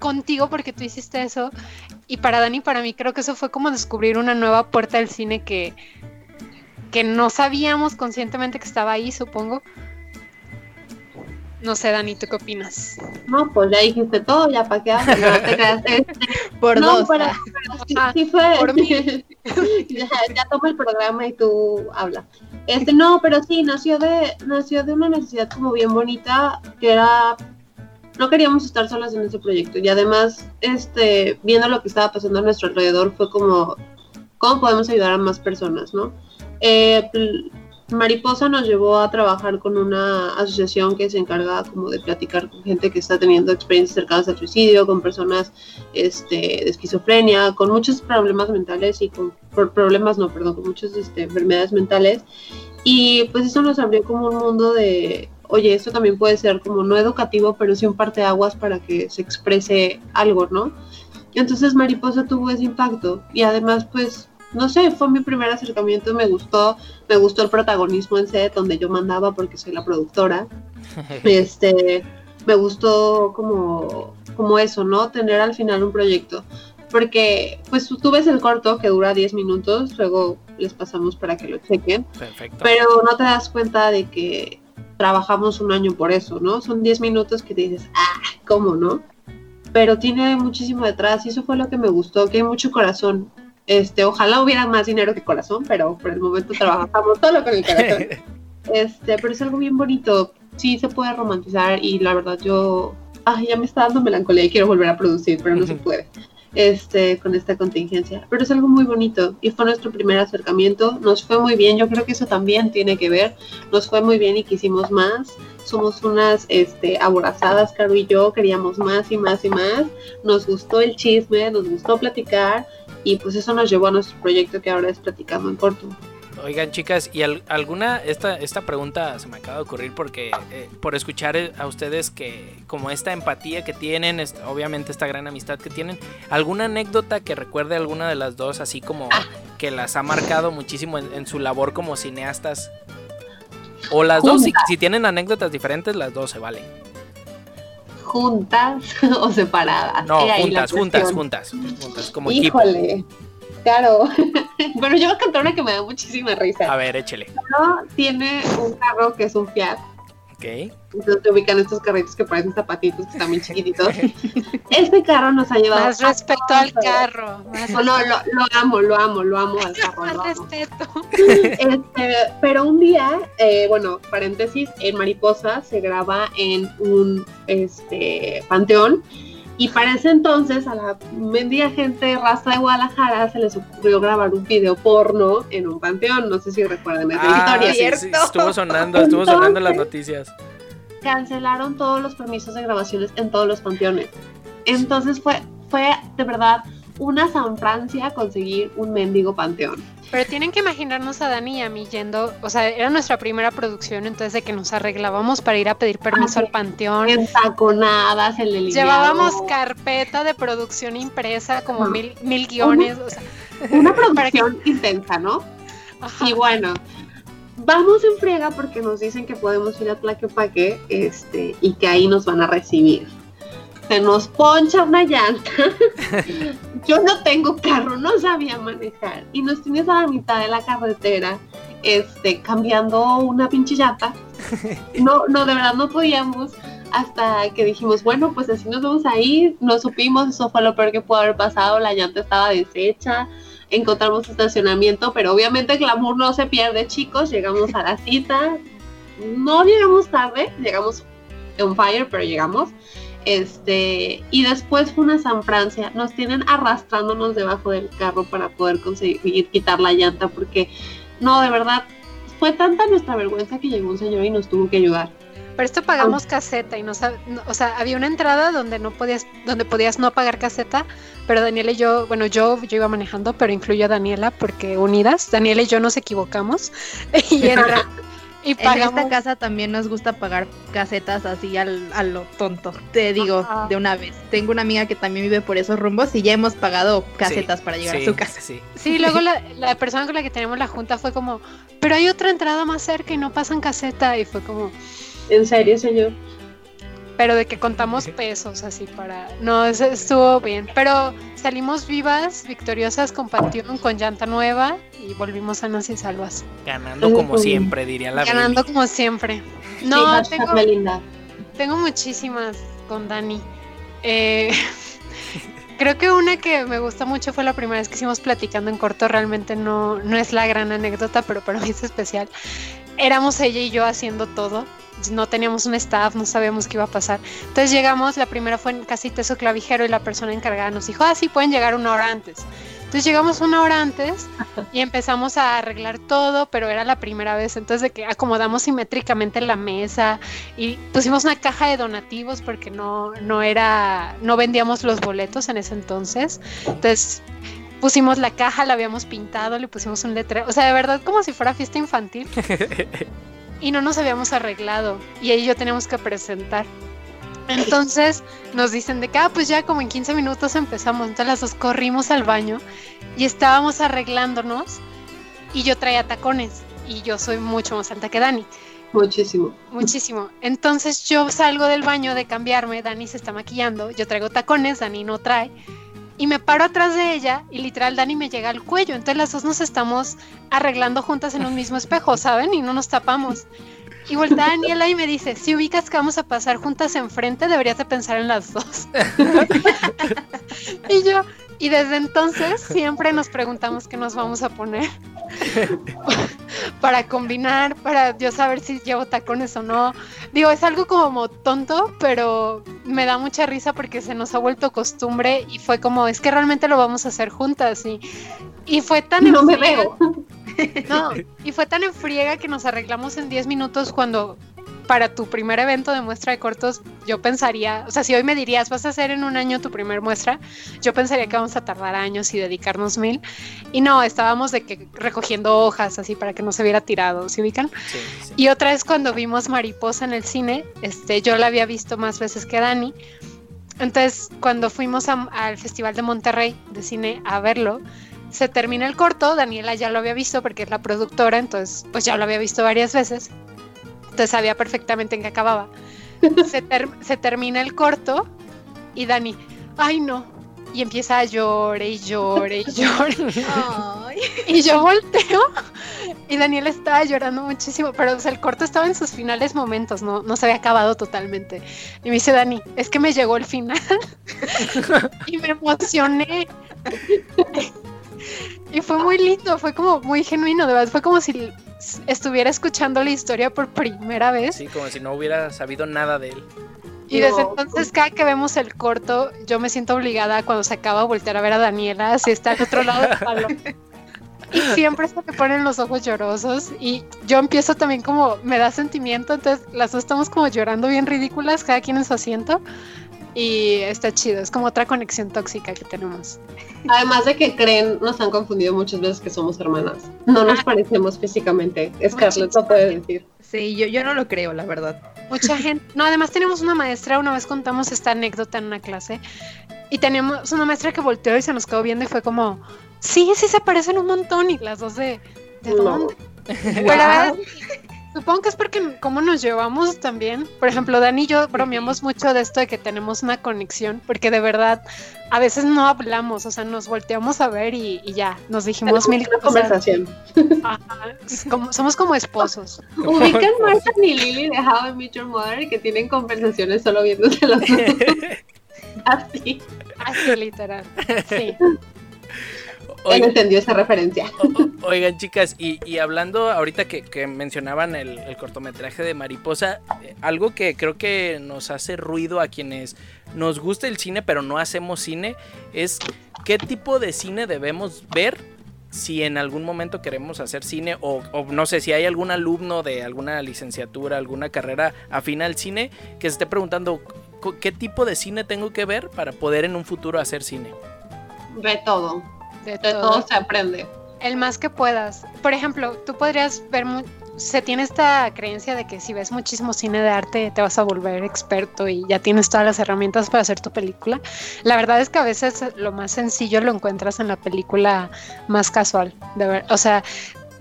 contigo porque tú hiciste eso. Y para Dani y para mí creo que eso fue como descubrir una nueva puerta del cine que, que no sabíamos conscientemente que estaba ahí, supongo. No sé, Dani, ¿tú qué opinas? no, pues ya dijiste todo, ya para qué hablas, no te creas. Este, Por no, dos. pero- pero sí, Ah, sí fue. por mí. ya, ya toma el programa y tú habla. Este, no, pero sí, nació de, nació de una necesidad como bien bonita, que era no queríamos estar solas en ese proyecto y además, este, viendo lo que estaba pasando a nuestro alrededor, fue como, ¿cómo podemos ayudar a más personas, no? Eh, Mariposa nos llevó a trabajar con una asociación que se encarga como de platicar con gente que está teniendo experiencias cercanas al suicidio, con personas este, de esquizofrenia, con muchos problemas mentales y con problemas, no, perdón, con muchas este, enfermedades mentales. Y pues eso nos abrió como un mundo de, oye, esto también puede ser como no educativo, pero sí un parte de aguas para que se exprese algo, ¿no? Entonces Mariposa tuvo ese impacto y además pues no sé, fue mi primer acercamiento, me gustó, me gustó el protagonismo en set donde yo mandaba porque soy la productora. este, me gustó como, como eso, ¿no? Tener al final un proyecto. Porque, pues tú ves el corto que dura 10 minutos, luego les pasamos para que lo chequen. Perfecto. Pero no te das cuenta de que trabajamos un año por eso, ¿no? Son 10 minutos que te dices, ah, ¿cómo no? Pero tiene muchísimo detrás y eso fue lo que me gustó, que hay mucho corazón. Este, ojalá hubiera más dinero que corazón, pero por el momento trabajamos solo con el corazón. Este, pero es algo bien bonito. Sí se puede romantizar y la verdad yo, ay, ya me está dando melancolía y quiero volver a producir, pero no se puede. Este, con esta contingencia. Pero es algo muy bonito y fue nuestro primer acercamiento. Nos fue muy bien. Yo creo que eso también tiene que ver. Nos fue muy bien y quisimos más. Somos unas este, aborazadas, Caro y yo. Queríamos más y más y más. Nos gustó el chisme, nos gustó platicar y pues eso nos llevó a nuestro proyecto que ahora es Platicando en Corto. Oigan chicas, y alguna, esta, esta pregunta se me acaba de ocurrir porque eh, por escuchar eh, a ustedes que como esta empatía que tienen, obviamente esta gran amistad que tienen, ¿alguna anécdota que recuerde alguna de las dos así como ah. que las ha marcado muchísimo en, su labor como cineastas? O las dos, si, si, tienen anécdotas diferentes, las dos se valen. ¿Juntas o separadas? No, juntas, juntas, juntas, juntas, como Híjole. Claro, pero yo voy a contar una que me da muchísima risa. A ver, échele. No, tiene un carro que es un Fiat Ok. Entonces te ubican estos carritos que parecen zapatitos, que están bien chiquititos. este carro nos ha llevado. Más respeto al carro. no, lo, amo, lo amo, lo amo al carro. Más respeto. Este, pero un día, eh, bueno, paréntesis, en Mariposa se graba en un este, panteón y para ese entonces a la mendiga gente raza de Guadalajara se les ocurrió grabar un video porno en un panteón. No sé si recuerdan esa ah, historia. Sí, estuvo sonando, estuvo sonando las noticias. Cancelaron todos los permisos de grabaciones en todos los panteones. Entonces fue, fue de verdad una San Francia conseguir un mendigo panteón. Pero tienen que imaginarnos a Dani y a mí yendo, o sea, era nuestra primera producción, entonces de que nos arreglábamos para ir a pedir permiso al panteón. En taconadas, en el Llevábamos carpeta de producción impresa, como mil, mil guiones. Una, o sea, una producción intensa, ¿no? Y bueno, vamos en friega porque nos dicen que podemos ir a Tlaquepaque este, y que ahí nos van a recibir se nos poncha una llanta. Yo no tengo carro, no sabía manejar. Y nos tienes a la mitad de la carretera, este, cambiando una pinche llanta. No, no, de verdad no podíamos. Hasta que dijimos, bueno, pues así nos vamos a ir. No supimos, eso fue lo peor que pudo haber pasado. La llanta estaba deshecha. Encontramos estacionamiento, pero obviamente el glamour no se pierde, chicos. Llegamos a la cita. No llegamos tarde, llegamos on fire, pero llegamos. Este, y después fue una San Francia. Nos tienen arrastrándonos debajo del carro para poder conseguir quitar la llanta, porque no, de verdad, fue tanta nuestra vergüenza que llegó un señor y nos tuvo que ayudar. Pero esto pagamos caseta y no, o sea, había una entrada donde no podías, donde podías no pagar caseta, pero Daniela y yo, bueno, yo, yo iba manejando, pero incluyo a Daniela porque unidas, Daniela y yo nos equivocamos y entra, Y En esta casa también nos gusta pagar casetas así al, a lo tonto. Te digo de una vez. Tengo una amiga que también vive por esos rumbos y ya hemos pagado casetas para llegar a su casa. Sí, sí luego la, la, persona con la que tenemos la junta fue como, pero hay otra entrada más cerca y no pasan caseta. Y fue como... ¿En serio, señor? Pero de que contamos pesos así para... No, estuvo bien, pero salimos vivas, victoriosas con panteón, con llanta nueva y volvimos sanas y salvas. Ganando como siempre, diría la Ganando como siempre. No, tengo, tengo muchísimas con Dani. Eh, creo que una que me gusta mucho fue la primera vez que hicimos platicando en corto, realmente no, no es la gran anécdota, pero para mí es especial. Éramos ella y yo haciendo todo. No teníamos un staff, no sabíamos qué iba a pasar. Entonces llegamos, la primera fue en casita su clavijero y la persona encargada nos dijo, ah, sí, pueden llegar una hora antes. Entonces llegamos una hora antes y empezamos a arreglar todo, pero era la primera vez. Entonces de que acomodamos simétricamente la mesa y pusimos una caja de donativos porque no, no era, no vendíamos los boletos en ese entonces. Entonces pusimos la caja, la habíamos pintado, le pusimos un letrero. O sea, de verdad como si fuera fiesta infantil. y no nos habíamos arreglado. Y ahí yo teníamos que presentar. Entonces nos dicen de que, ah, pues ya como en 15 minutos empezamos. Entonces las dos corrimos al baño y estábamos arreglándonos y yo traía tacones y yo soy mucho más alta que Dani. Muchísimo. Muchísimo. Entonces yo salgo del baño de cambiarme, Dani se está maquillando, yo traigo tacones, Dani no trae. Y me paro atrás de ella y literal Dani me llega al cuello. Entonces las dos nos estamos arreglando juntas en un mismo espejo, ¿saben? Y no nos tapamos. Y vuelta Daniela y me dice, si ubicas que vamos a pasar juntas enfrente, deberías de pensar en las dos. y yo, y desde entonces siempre nos preguntamos qué nos vamos a poner para combinar, para yo saber si llevo tacones o no. Digo, es algo como tonto, pero me da mucha risa porque se nos ha vuelto costumbre y fue como, es que realmente lo vamos a hacer juntas y, y fue tan... No me veo. No, y fue tan en friega que nos arreglamos en 10 minutos cuando para tu primer evento de muestra de cortos, yo pensaría, o sea, si hoy me dirías, vas a hacer en un año tu primer muestra, yo pensaría que vamos a tardar años y dedicarnos mil. Y no, estábamos de que recogiendo hojas así para que no se viera tirado, ¿se ubican? Sí, sí. Y otra vez cuando vimos Mariposa en el cine, este, yo la había visto más veces que Dani. Entonces, cuando fuimos al Festival de Monterrey de cine a verlo, se termina el corto, Daniela ya lo había visto porque es la productora, entonces pues ya lo había visto varias veces, entonces sabía perfectamente en qué acababa. Se, termina el corto y Dani, ay no, y empieza a llorar y llorar y llorar. Y yo volteo y Daniela estaba llorando muchísimo, pero el corto estaba en sus finales momentos, no, no se había acabado totalmente. Y me dice Dani, es que me llegó el final y me emocioné. Y fue muy lindo, fue como muy genuino, de verdad, fue como si estuviera escuchando la historia por primera vez. Sí, como si no hubiera sabido nada de él. Y desde entonces, cada que vemos el corto, yo me siento obligada cuando se acaba a voltear a ver a Daniela, si está al otro lado del palo. Y siempre se me ponen los ojos llorosos. Y yo empiezo también como, me da sentimiento, entonces las dos estamos como llorando bien ridículas, cada quien en su asiento. Y está chido, es como otra conexión tóxica que tenemos. Además de que creen, nos han confundido muchas veces que somos hermanas. No nos parecemos físicamente. Scarlett lo puede decir. Sí, yo, yo no lo creo, la verdad. Mucha gente. No, además tenemos una maestra, una vez contamos esta anécdota en una clase. Y teníamos una maestra que volteó y se nos quedó viendo y fue como, sí, sí se parecen un montón. Y las dos de, ¿de dónde? Pero, Supongo que es porque como nos llevamos también. Por ejemplo, Dani y yo bromeamos mucho de esto de que tenemos una conexión, porque de verdad a veces no hablamos, o sea, nos volteamos a ver y, ya, nos dijimos mil cosas. conversación. somos como esposos. Ubican Martin y Lily de How I Met Your Mother que tienen conversaciones solo viéndose los Así. Así, literal. Sí. Oigan, entendió esa referencia. oigan, chicas, y, hablando ahorita que, mencionaban el, cortometraje de Mariposa, eh, algo que creo que nos hace ruido a quienes nos gusta el cine, pero no hacemos cine, es qué tipo de cine debemos ver si en algún momento queremos hacer cine o, no sé si hay algún alumno de alguna licenciatura, alguna carrera afín al cine que se esté preguntando qué tipo de cine tengo que ver para poder en un futuro hacer cine. Ve todo de, todo. se aprende. El más que puedas. Por ejemplo, tú podrías ver, se tiene esta creencia de que si ves muchísimo cine de arte te vas a volver experto y ya tienes todas las herramientas para hacer tu película. La verdad es que a veces lo más sencillo lo encuentras en la película más casual. De ver, o sea,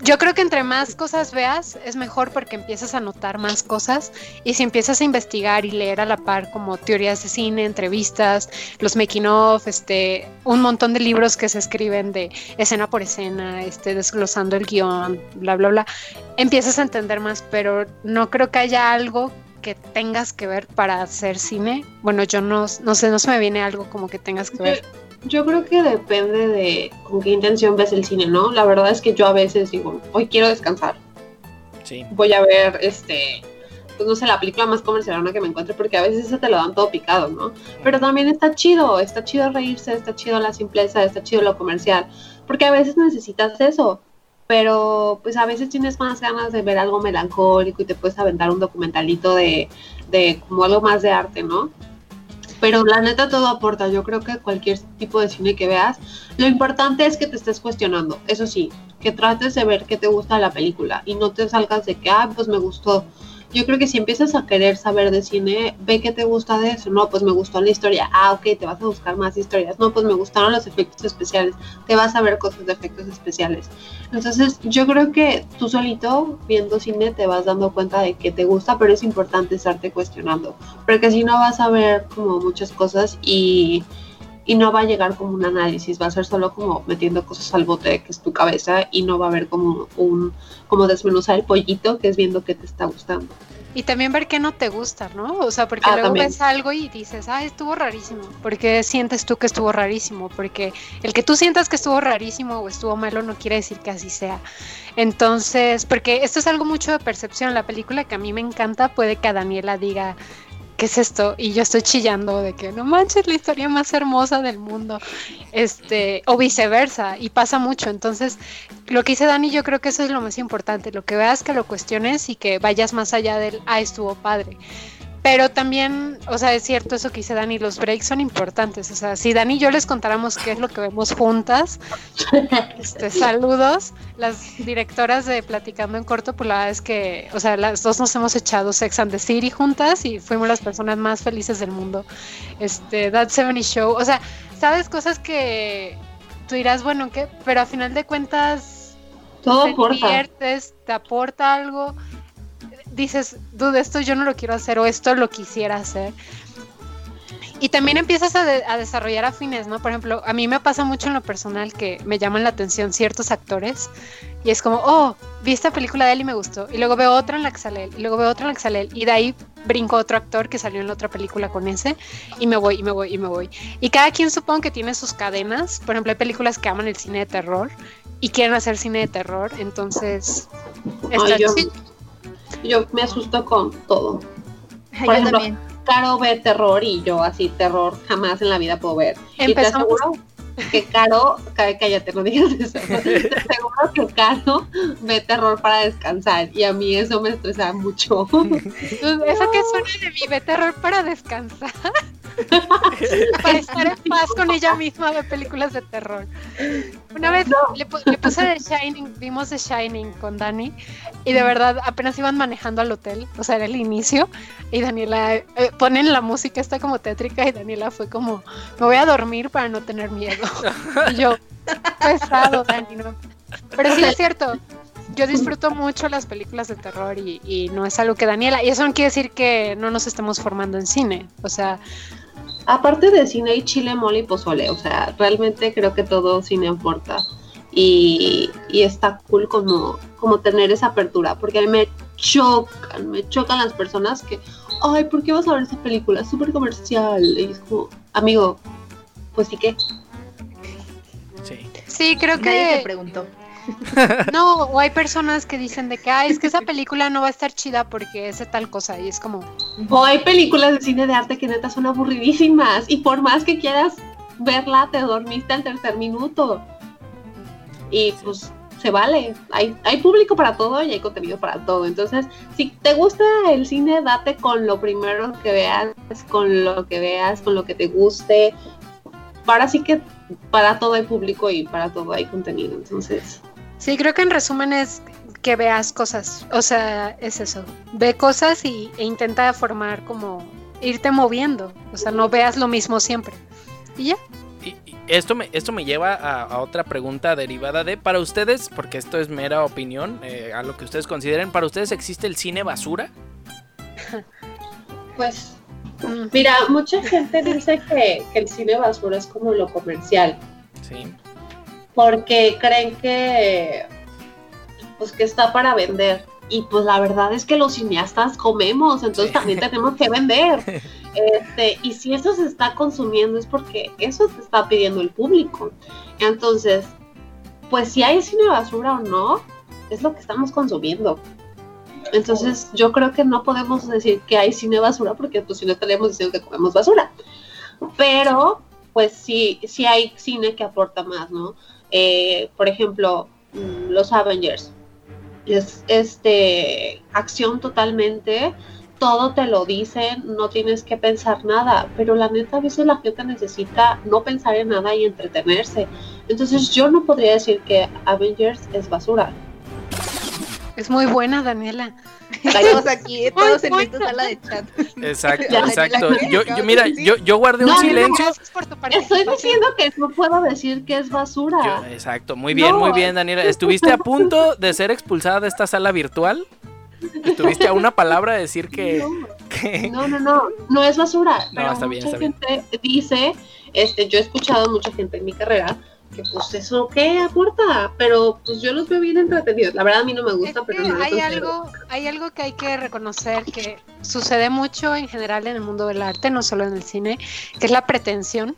yo creo que entre más cosas veas es mejor porque empiezas a notar más cosas y si empiezas a investigar y leer a la par como teorías de cine, entrevistas, los making of, este, un montón de libros que se escriben de escena por escena, este, desglosando el guion, bla, bla, bla, empiezas a entender más, pero no creo que haya algo que tengas que ver para hacer cine. Bueno, yo no, no sé, no se me viene algo como que tengas que ver. Yo creo que depende de con qué intención ves el cine, ¿no? La verdad es que yo a veces digo, hoy quiero descansar. voy a ver este pues no sé, la película más comercial que me encuentre, porque a veces se te lo dan todo picado, ¿no? Pero también está chido, está chido reírse, está chido la simpleza, está chido lo comercial, porque a veces necesitas eso, pero pues a veces tienes más ganas de ver algo melancólico y te puedes aventar un documentalito de, de como algo más de arte, ¿no? Pero la neta todo aporta, yo creo que cualquier tipo de cine que veas, lo importante es que te estés cuestionando, eso sí, que trates de ver qué te gusta la película y no te salgas de que, ah, pues me gustó, yo creo que si empiezas a querer saber de cine, ve qué te gusta de eso. No, pues me gustó la historia. Ah, ok, te vas a buscar más historias. No, pues me gustaron los efectos especiales. Te vas a ver cosas de efectos especiales. Entonces, yo creo que tú solito, viendo cine, te vas dando cuenta de que te gusta, pero es importante estarte cuestionando. Porque si no vas a ver como muchas cosas y y no va a llegar como un análisis, va a ser solo como metiendo cosas al bote que es tu cabeza y no va a haber como un como desmenuzar el pollito que es viendo que te está gustando. Y también ver qué no te gusta, ¿no? O sea, porque ah, luego ves algo y dices, ah, estuvo rarísimo. porque sientes tú que estuvo rarísimo? Porque el que tú sientas que estuvo rarísimo o estuvo malo no quiere decir que así sea. Entonces, porque esto es algo mucho de percepción. La película que a mí me encanta puede que a Daniela diga, ¿qué es esto? Y yo estoy chillando de que no manches la historia más hermosa del mundo, este, o viceversa, y pasa mucho. Entonces, lo que dice Dani, yo creo que eso es lo más importante, lo que veas, que lo cuestiones y que vayas más allá del, ah, estuvo padre. Pero también, o sea, es cierto eso que dice Dani, los breaks son importantes. O sea, si Dani y yo les contáramos qué es lo que vemos juntas, este, saludos. Las directoras de Platicando en Corto, pues la verdad es que, o sea, las dos nos hemos echado Sex and the City juntas y fuimos las personas más felices del mundo. Este, That 70 Show, o sea, sabes cosas que tú dirás, bueno, ¿qué? Pero a final de cuentas, todo te aporta. te aporta algo dices, dude, esto yo no lo quiero hacer o esto lo quisiera hacer. Y también empiezas a, desarrollar afines, ¿no? Por ejemplo, a mí me pasa mucho en lo personal que me llaman la atención ciertos actores y es como, oh, vi esta película de él y me gustó. Y luego veo otra en la que sale él, y luego veo otra en la que sale él, y de ahí brinco otro actor que salió en la otra película con ese, y me voy, y me voy, y me voy. Y cada quien supongo que tiene sus cadenas. Por ejemplo, hay películas que aman el cine de terror y quieren hacer cine de terror, entonces... Está yo me asusto con todo. Por ejemplo, Caro ve terror y yo así terror jamás en la vida puedo ver. Empezamos. Y te aseguro que Caro, cállate, no digas eso. Te aseguro que Caro ve terror para descansar y a mí eso me estresa mucho. Eso que suena de mí, ve terror para descansar. para estar en paz con ella misma de películas de terror. Una vez le, puse The Shining, vimos The Shining con Dani y de verdad apenas iban manejando al hotel, o sea, era el inicio y Daniela eh, ponen la música está como tétrica y Daniela fue como, me voy a dormir para no tener miedo. y yo, pesado, Dani, Pero sí es cierto, yo disfruto mucho las películas de terror y, y, no es algo que Daniela, y eso no quiere decir que no nos estemos formando en cine, o sea, aparte de cine y chile, mole y pozole, o sea, realmente creo que todo cine importa. Y, y, está cool como, como tener esa apertura, porque a mí me chocan, me chocan las personas que, ay, ¿por qué vas a ver esa película? Es súper comercial. Y es como, amigo, pues sí que. Sí. Creo que. Nadie te preguntó. No, o hay personas que dicen de que, ah, es que esa película no va a estar chida porque es de tal cosa y es como... O hay películas de cine de arte que neta son aburridísimas y por más que quieras verla, te dormiste al tercer minuto. Y pues se vale, hay, hay público para todo y hay contenido para todo. Entonces, si te gusta el cine, date con lo primero que veas, con lo que veas, con lo que te guste. Para sí que para todo hay público y para todo hay contenido. Entonces, Sí, creo que en resumen es que veas cosas, o sea, es eso, ve cosas y, e intenta formar como irte moviendo, o sea, no veas lo mismo siempre. Y ya. Y, esto me, esto me lleva a, otra pregunta derivada de, para ustedes, porque esto es mera opinión, eh, a lo que ustedes consideren, ¿para ustedes existe el cine basura? Pues. Mira, mucha gente dice que, que el cine basura es como lo comercial. Sí porque creen que pues que está para vender. Y pues la verdad es que los cineastas comemos, entonces también tenemos que vender. Este, y si eso se está consumiendo es porque eso te está pidiendo el público. Entonces, pues si hay cine basura o no, es lo que estamos consumiendo. Entonces yo creo que no podemos decir que hay cine basura porque pues si no estaríamos diciendo que comemos basura. Pero pues sí, sí hay cine que aporta más, ¿no? Eh, por ejemplo, mm, los Avengers. Es este acción totalmente, todo te lo dicen, no tienes que pensar nada, pero la neta a veces la gente necesita no pensar en nada y entretenerse. Entonces yo no podría decir que Avengers es basura. Es muy buena, Daniela. Todos aquí, todos en esta sala de chat. Exacto, exacto. Yo, yo, mira, yo, yo guardé un No, no, silencio. Estoy diciendo que no puedo decir que es basura. Yo- exacto, muy bien, No. muy bien, Daniela. ¿Estuviste a punto de ser expulsada de esta sala virtual? ¿Estuviste a una palabra de decir que, que- No, no, no, no es basura. No, pero está bien, mucha está bien. gente dice, este, yo he escuchado a mucha gente en mi carrera que pues eso qué aporta, pero pues yo los veo bien entretenidos. La verdad a mí no me Es gusta, que pero no hay considero. algo, hay algo que hay que reconocer que sucede mucho en general en el mundo del arte, no solo en el cine, que es la pretensión.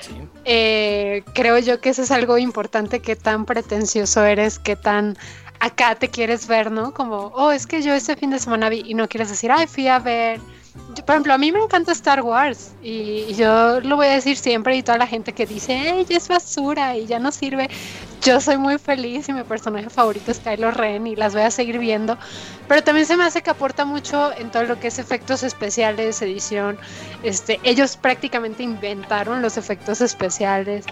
Sí. Eh, creo yo que eso es algo importante, qué tan pretencioso eres, qué tan acá te quieres ver, ¿no? Como, oh, es que yo este fin de semana vi y no quieres decir, ay, fui a ver. Yo, por ejemplo, a mí me encanta Star Wars y, yo lo voy a decir siempre y toda la gente que dice, ey, ya es basura y ya no sirve. Yo soy muy feliz y mi personaje favorito es Kylo Ren y las voy a seguir viendo. Pero también se me hace que aporta mucho en todo lo que es efectos especiales, edición. Este, ellos prácticamente inventaron los efectos especiales.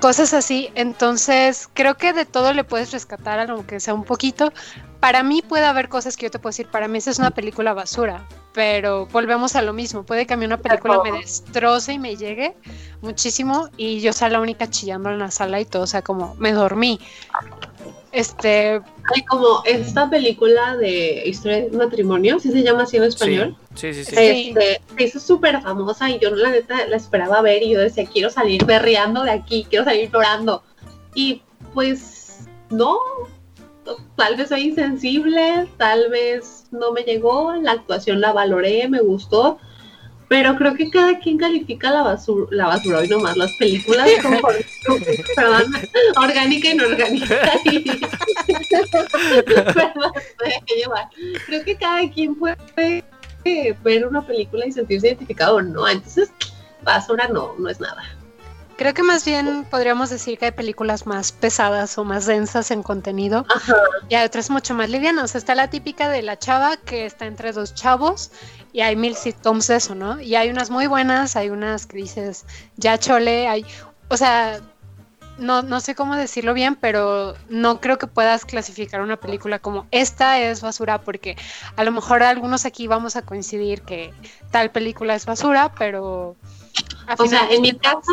Cosas así, entonces creo que de todo le puedes rescatar, aunque sea un poquito. Para mí puede haber cosas que yo te puedo decir, para mí esa es una película basura, pero volvemos a lo mismo. Puede que a mí una película me destroce y me llegue muchísimo y yo sea la única chillando en la sala y todo, o sea, como me dormí. Este, Hay como esta película de historia de matrimonio, si se llama así en español. Sí, sí, sí. Sí. Este, se hizo súper famosa y yo la neta la esperaba ver y yo decía, quiero salir berreando de aquí, quiero salir llorando. Y pues no, tal vez soy insensible, tal vez no me llegó, la actuación la valoré, me gustó, pero creo que cada quien califica la basura, la basura hoy nomás, las películas como, perdón, orgánica y inorgánica. Y, perdón, me dejé llevar. Creo que cada quien puede eh, ver una película y sentirse identificado o no, entonces basura no, no es nada. Creo que más bien podríamos decir que hay películas más pesadas o más densas en contenido Ajá. y hay otras mucho más livianas. Está la típica de la chava que está entre dos chavos y hay mil sitcoms de eso, ¿no? Y hay unas muy buenas, hay unas que dices, ya chole, hay, o sea, no, no sé cómo decirlo bien, pero no creo que puedas clasificar una película como esta es basura, porque a lo mejor algunos aquí vamos a coincidir que tal película es basura, pero... a O sea, en mi casa,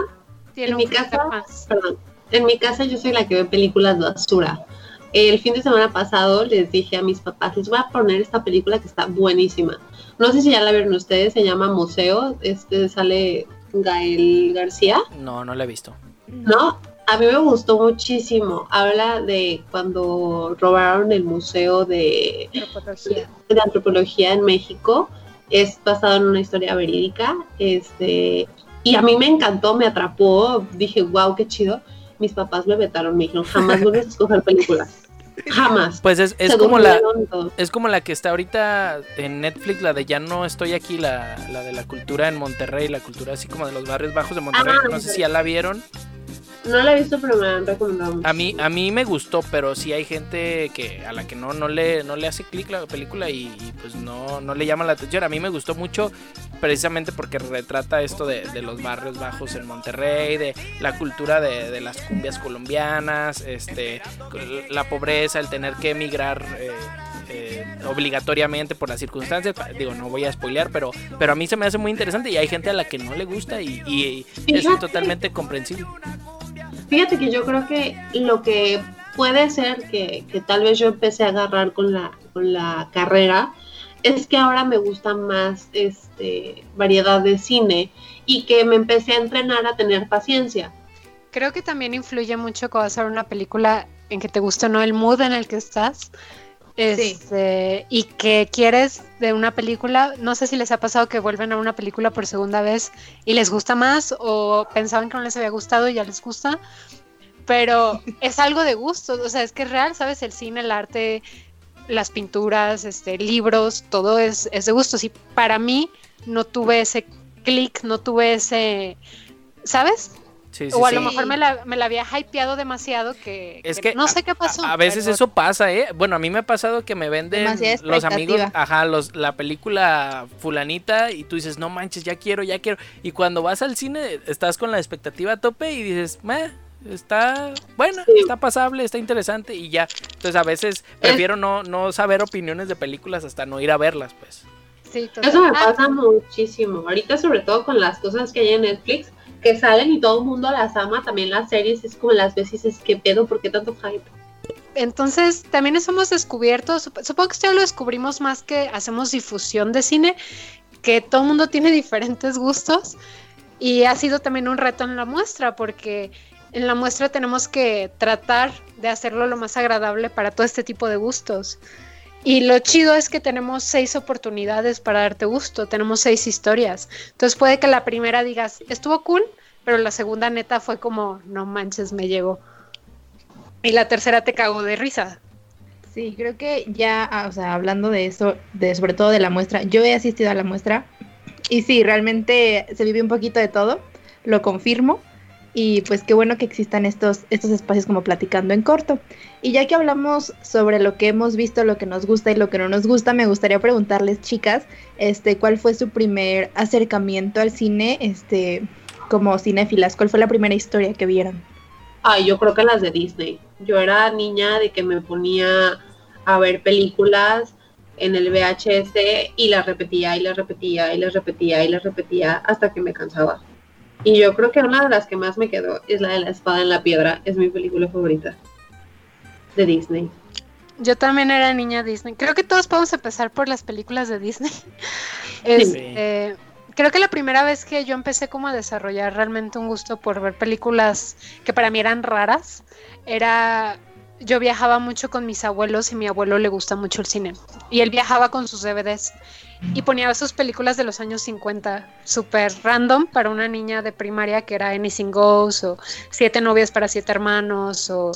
tiene en mi casa- más. perdón, en mi casa yo soy la que ve películas basura. El fin de semana pasado les dije a mis papás, les voy a poner esta película que está buenísima. No sé si ya la vieron ustedes, se llama Museo, este sale Gael García. No, no la he visto. No, a mí me gustó muchísimo. Habla de cuando robaron el museo de, Antropología. de antropología en México. Es basado en una historia verídica. Este, y a mí me encantó, me atrapó. Dije, wow, qué chido. Mis papás me vetaron, me dijeron, jamás vuelves a escoger películas. Jamás. Pues es, es como la todo. es como la que está ahorita en Netflix, la de Ya no estoy aquí, la, la de la cultura en Monterrey, la cultura así como de los barrios bajos de Monterrey. Ah, no sé si ya la vieron. No la he visto, pero me han recomendado mucho. A mí, a mí me gustó, pero sí hay gente que a la que no, no le, no le hace clic la película y, y, pues no, no le llama la atención. A mí me gustó mucho precisamente porque retrata esto de, de los barrios bajos en Monterrey, de la cultura de, de las cumbias colombianas, este, la pobreza, el tener que emigrar. eh, eh, obligatoriamente por las circunstancias, digo, no voy a spoilear, pero, pero a mí se me hace muy interesante y hay gente a la que no le gusta y, y- y es totalmente comprensible. Fíjate que yo creo que lo que puede ser que, que tal vez yo empecé a agarrar con la, con la carrera es que ahora me gusta más este variedad de cine y que me empecé a entrenar a tener paciencia. Creo que también influye mucho cuando vas a ver una película en que te gusta o no el mood en el que estás. Este, Y que quieres de una película, no sé si les ha pasado que vuelven a una película por segunda vez y les gusta más o pensaban que no les había gustado y ya les gusta, pero es algo de gusto, o sea, es que es real, ¿sabes? El cine, el arte, las pinturas, este, libros, todo es, es de gustos. Y para mí no tuve ese clic, no tuve ese, ¿sabes? o a lo mejor me la, me la, había hypeado demasiado que, es que, no sé qué pasó. A, veces eso pasa, ¿eh? Bueno, a mí me ha pasado que me venden los amigos, ajá, los, la película fulanita y tú dices, no manches, ya quiero, ya quiero. Y cuando vas al cine estás con la expectativa a tope y dices, meh, está buena, está pasable, está interesante y ya. Entonces a veces prefiero no, no saber opiniones de películas hasta no ir a verlas, pues. Sí, Eso me pasa muchísimo. Ahorita sobre todo con las cosas que hay en Netflix que salen y todo el mundo las ama, también las series es como las veces es que pedo, ¿por qué tanto hype? Entonces, también eso hemos descubierto, supongo que esto lo descubrimos más que hacemos difusión de cine, que todo el mundo tiene diferentes gustos y ha sido también un reto en la muestra porque en la muestra tenemos que tratar de hacerlo lo más agradable para todo este tipo de gustos. Y lo chido es que tenemos seis oportunidades para darte gusto, tenemos seis historias. Entonces puede que la primera digas, estuvo cool, pero la segunda neta fue como, no manches, me llegó. Y la tercera te cagó de risa. Sí, creo que ya, ah, o sea, hablando de eso, de sobre todo de la muestra, yo he asistido a la muestra y sí, realmente se vive un poquito de todo, lo confirmo. Y pues qué bueno que existan estos, estos espacios como platicando en corto. Y ya que hablamos sobre lo que hemos visto, lo que nos gusta y lo que no nos gusta, me gustaría preguntarles, chicas, este, ¿cuál fue su primer acercamiento al cine, este, como cinéfilas? ¿Cuál fue la primera historia que vieron? Ay, yo creo que las de Disney. Yo era niña de que me ponía a ver películas en el VHS y las repetía y las repetía y las repetía y las repetía hasta que me cansaba. Y yo creo que una de las que más me quedó es la de la espada en la piedra. Es mi película favorita de Disney. Yo también era niña Disney. Creo que todos podemos empezar por las películas de Disney. Este, creo que la primera vez que yo empecé como a desarrollar realmente un gusto por ver películas que para mí eran raras, era yo viajaba mucho con mis abuelos y mi abuelo le gusta mucho el cine. Y él viajaba con sus DVDs y ponía sus películas de los años 50, súper random para una niña de primaria que era Anything Goes o Siete novias para siete hermanos o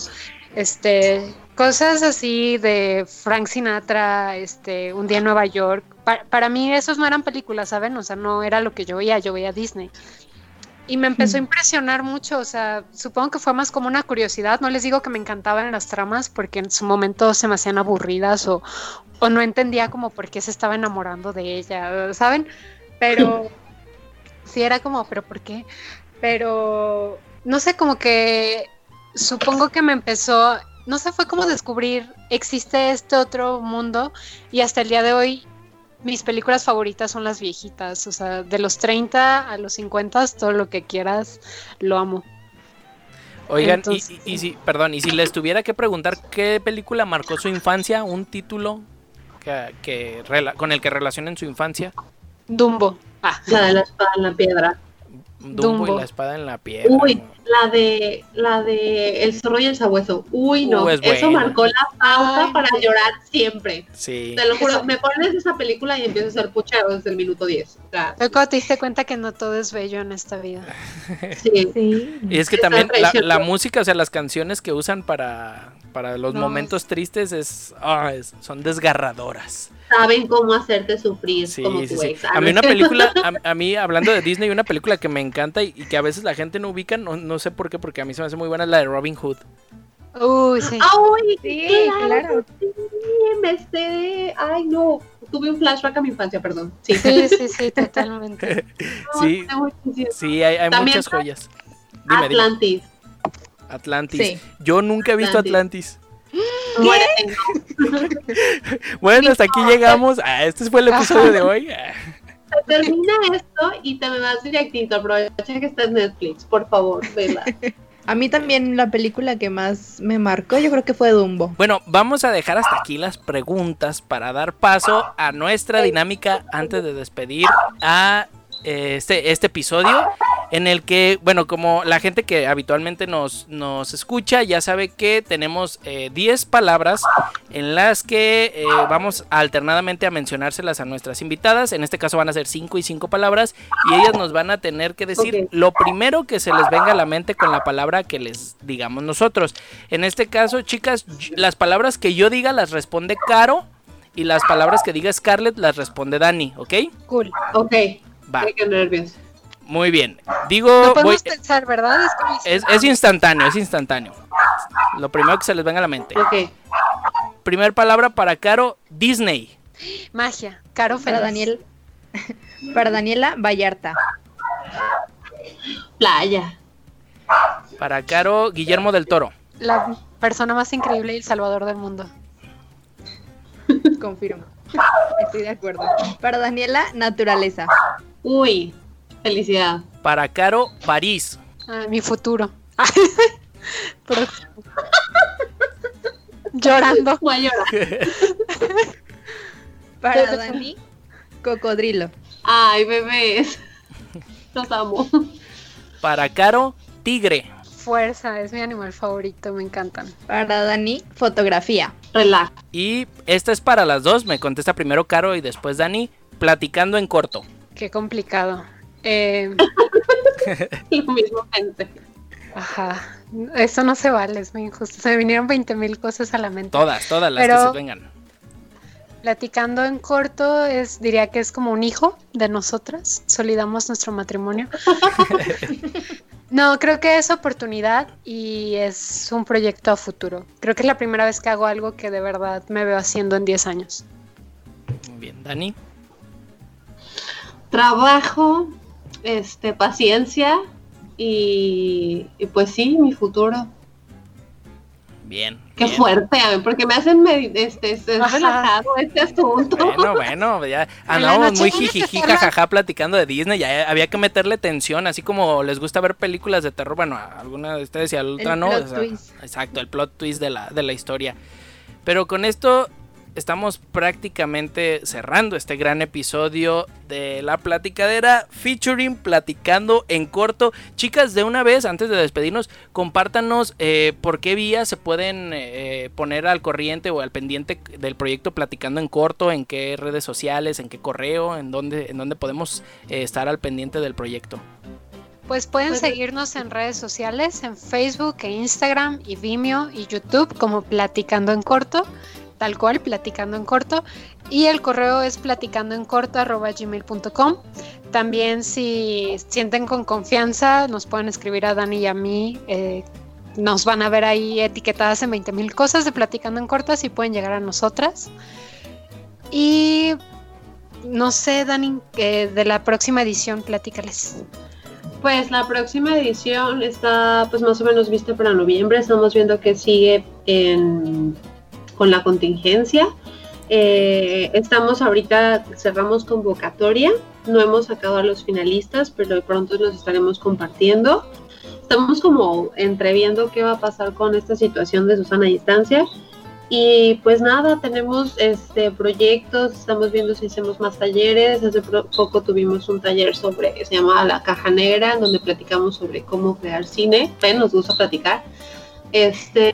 este cosas así de Frank Sinatra, este Un día en Nueva York. para mí esos no eran películas, ¿saben? O sea, no era lo que yo veía, yo veía Disney. Y me empezó a impresionar mucho, o sea, supongo que fue más como una curiosidad, no les digo que me encantaban las tramas porque en su momento se me hacían aburridas o, o no entendía como por qué se estaba enamorando de ella, ¿saben? Pero sí era como, pero ¿por qué? Pero no sé, como que supongo que me empezó, no sé, fue como descubrir, existe este otro mundo y hasta el día de hoy mis películas favoritas son las viejitas, o sea, de los 30 a los 50, todo lo que quieras, lo amo. Oigan, y, si, perdón, y si les tuviera que preguntar qué película marcó su infancia, un título que, con el que relacionen su infancia. Dumbo. Ah. La de la espada en la piedra. Dumbo, y la espada en la piedra. Uy, la de la de El zorro y el sabueso. Uy, no, uh, eso marcó la pauta para llorar siempre. Sí. Te lo juro, me pones esa película y empiezo a ser puchero desde el minuto 10. O cuando te diste cuenta que no todo es bello en esta vida. Sí. sí. Y es que también la, música, o sea, las canciones que usan para, para los momentos tristes es, ah, es, son desgarradoras saben cómo hacerte sufrir como A mí una película, a, mí hablando de Disney, una película que me encanta y, que a veces la gente no ubica, no, no, sé por qué, porque a mí se me hace muy buena, es la de Robin Hood. Uy, sí. Ay, sí, claro. Sí, me sé. Ay, no. Tuve un flashback a mi infancia, perdón. Sí, sí, sí, totalmente. sí, sí, hay, hay muchas joyas. Dime, Atlantis. Atlantis. Yo nunca he visto Atlantis. bueno, hasta aquí llegamos. Ah, este fue el episodio de hoy. termina esto y te me vas directito. Aprovecha que está en Netflix, por favor, vela. A mí también la película que más me marcó, yo creo que fue Dumbo. Bueno, vamos a dejar hasta aquí las preguntas para dar paso a nuestra dinámica antes de despedir a este, este episodio. En el que, bueno, como la gente que habitualmente nos, nos escucha ya sabe que tenemos 10 eh, palabras en las que eh, vamos alternadamente a mencionárselas a nuestras invitadas. En este caso van a ser 5 y 5 palabras y ellas nos van a tener que decir lo primero que se les venga a la mente con la palabra que les digamos nosotros. En este caso, chicas, las palabras que yo diga las responde Caro y las palabras que diga Scarlett las responde Dani, ¿ok? Cool. Ok. Va. Muy bien. Digo. No podemos pensar, ¿verdad? Es, es, instantáneo, es instantáneo. Lo primero que se les venga a la mente. Ok. Primer palabra para Caro, Disney. Magia. Caro Para Daniel. Para Daniela, Vallarta. Playa. Para Caro, Guillermo del Toro. La persona más increíble y el salvador del mundo. Confirmo. Estoy de acuerdo. Para Daniela, naturaleza. Uy, felicidad. Para Caro, París. Ah, mi futuro. Llorando. Para Dani, cocodrilo. Ay, bebés. Los amo. Para Caro, tigre. Fuerza, es mi animal favorito, me encantan. Para Dani, fotografía. Relax. Y esta es para las dos, me contesta primero Caro y después Dani, platicando en corto. Qué complicado. Eh... Lo mismo gente. Ajá, eso no se vale, es muy injusto. Se me vinieron 20 mil cosas a la mente. Todas, todas las que se vengan. Platicando en corto, es, diría que es como un hijo de nosotras. Solidamos nuestro matrimonio. no, creo que es oportunidad y es un proyecto a futuro. Creo que es la primera vez que hago algo que de verdad me veo haciendo en 10 años. Muy bien, Dani. Trabajo, este, paciencia y, pues sí, mi futuro. Bien. Qué fuerte, porque me hacen este, este relajado este asunto. Bueno, bueno, ya andábamos muy jijiji, jajaja, platicando de Disney, ya había que meterle tensión, así como les gusta ver películas de terror, bueno, alguna de ustedes y a otra no. exacto, el plot twist de la, de la historia. Pero con esto estamos prácticamente cerrando este gran episodio de La Platicadera featuring Platicando en corto. Chicas, de una vez, antes de despedirnos, compártanos eh, por qué vías se pueden eh, poner al corriente o al pendiente del proyecto Platicando en corto, en qué redes sociales, en qué correo, en dónde, en dónde podemos eh, estar al pendiente del proyecto. Pues pueden seguirnos en redes sociales, en Facebook, e Instagram, y Vimeo y YouTube como Platicando en Corto tal cual, platicando en corto. Y el correo es platicando en corto. También si sienten con confianza, nos pueden escribir a Dani y a mí. Eh, nos van a ver ahí etiquetadas en 20 mil cosas de platicando en corto, y pueden llegar a nosotras. Y no sé, Dani, eh, de la próxima edición, platícales. Pues la próxima edición está pues más o menos vista para noviembre. Estamos viendo que sigue en con la contingencia. Eh, estamos ahorita, cerramos convocatoria, no hemos sacado a los finalistas, pero de pronto los estaremos compartiendo. Estamos como entreviendo qué va a pasar con esta situación de Susana a distancia. Y pues nada, tenemos este proyectos, estamos viendo si hacemos más talleres. Hace poco tuvimos un taller sobre, se llama La Caja Negra, donde platicamos sobre cómo crear cine. nos gusta platicar. Este,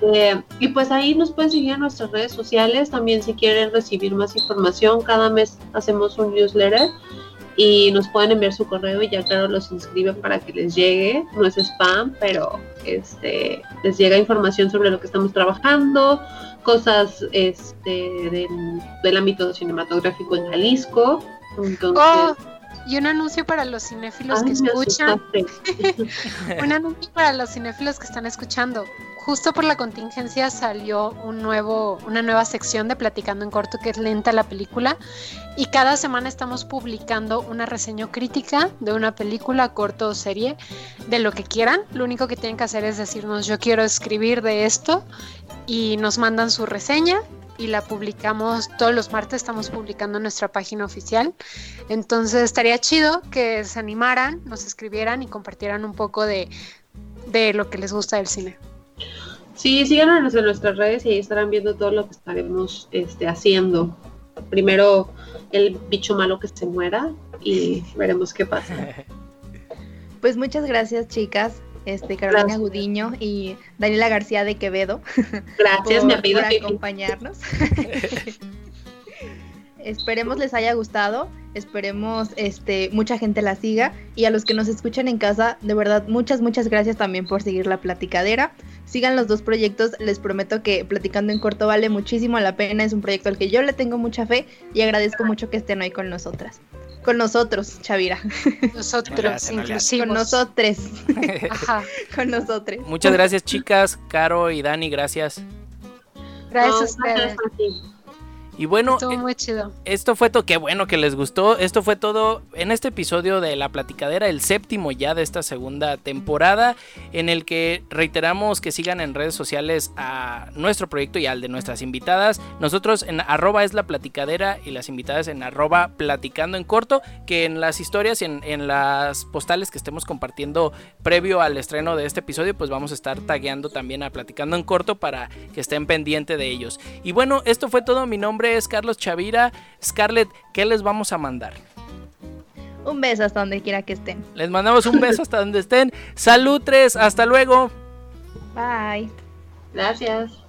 y pues ahí nos pueden seguir en nuestras redes sociales. También si quieren recibir más información, cada mes hacemos un newsletter y nos pueden enviar su correo y ya claro los inscriben para que les llegue. No es spam, pero este les llega información sobre lo que estamos trabajando, cosas este del, ámbito cinematográfico en Jalisco. Entonces, oh, y un anuncio para los cinéfilos que escuchan. un anuncio para los cinéfilos que están escuchando justo por la contingencia salió un nuevo, una nueva sección de Platicando en Corto que es lenta la película y cada semana estamos publicando una reseña crítica de una película, corto o serie, de lo que quieran. Lo único que tienen que hacer es decirnos yo quiero escribir de esto y nos mandan su reseña y la publicamos todos los martes, estamos publicando en nuestra página oficial. Entonces estaría chido que se animaran, nos escribieran y compartieran un poco de, de lo que les gusta del cine. Sí, síganos en nuestras redes y ahí estarán viendo todo lo que estaremos este, haciendo. Primero el bicho malo que se muera y veremos qué pasa. Pues muchas gracias, chicas. Este, Carolina Gudiño y Daniela García de Quevedo. Gracias, por, por acompañarnos. Esperemos les haya gustado, esperemos este mucha gente la siga y a los que nos escuchan en casa, de verdad muchas muchas gracias también por seguir la platicadera. Sigan los dos proyectos, les prometo que Platicando en Corto vale muchísimo la pena, es un proyecto al que yo le tengo mucha fe y agradezco mucho que estén hoy con nosotras. Con nosotros, Chavira. Nosotros, inclusivos. Con nosotros. Ajá. Con nosotros. Muchas gracias, chicas. Caro y Dani, gracias. Gracias a ustedes. Y bueno, Estuvo muy chido. esto fue todo, qué bueno que les gustó. Esto fue todo en este episodio de La Platicadera, el séptimo ya de esta segunda temporada, en el que reiteramos que sigan en redes sociales a nuestro proyecto y al de nuestras invitadas. Nosotros en arroba es la platicadera y las invitadas en arroba platicando en corto, que en las historias y en, en las postales que estemos compartiendo previo al estreno de este episodio, pues vamos a estar tagueando también a platicando en corto para que estén pendiente de ellos. Y bueno, esto fue todo. Mi nombre es Carlos Chavira. Scarlett, ¿qué les vamos a mandar? Un beso hasta donde quiera que estén. Les mandamos un beso hasta donde estén. Salud, tres. Hasta luego. Bye. Gracias.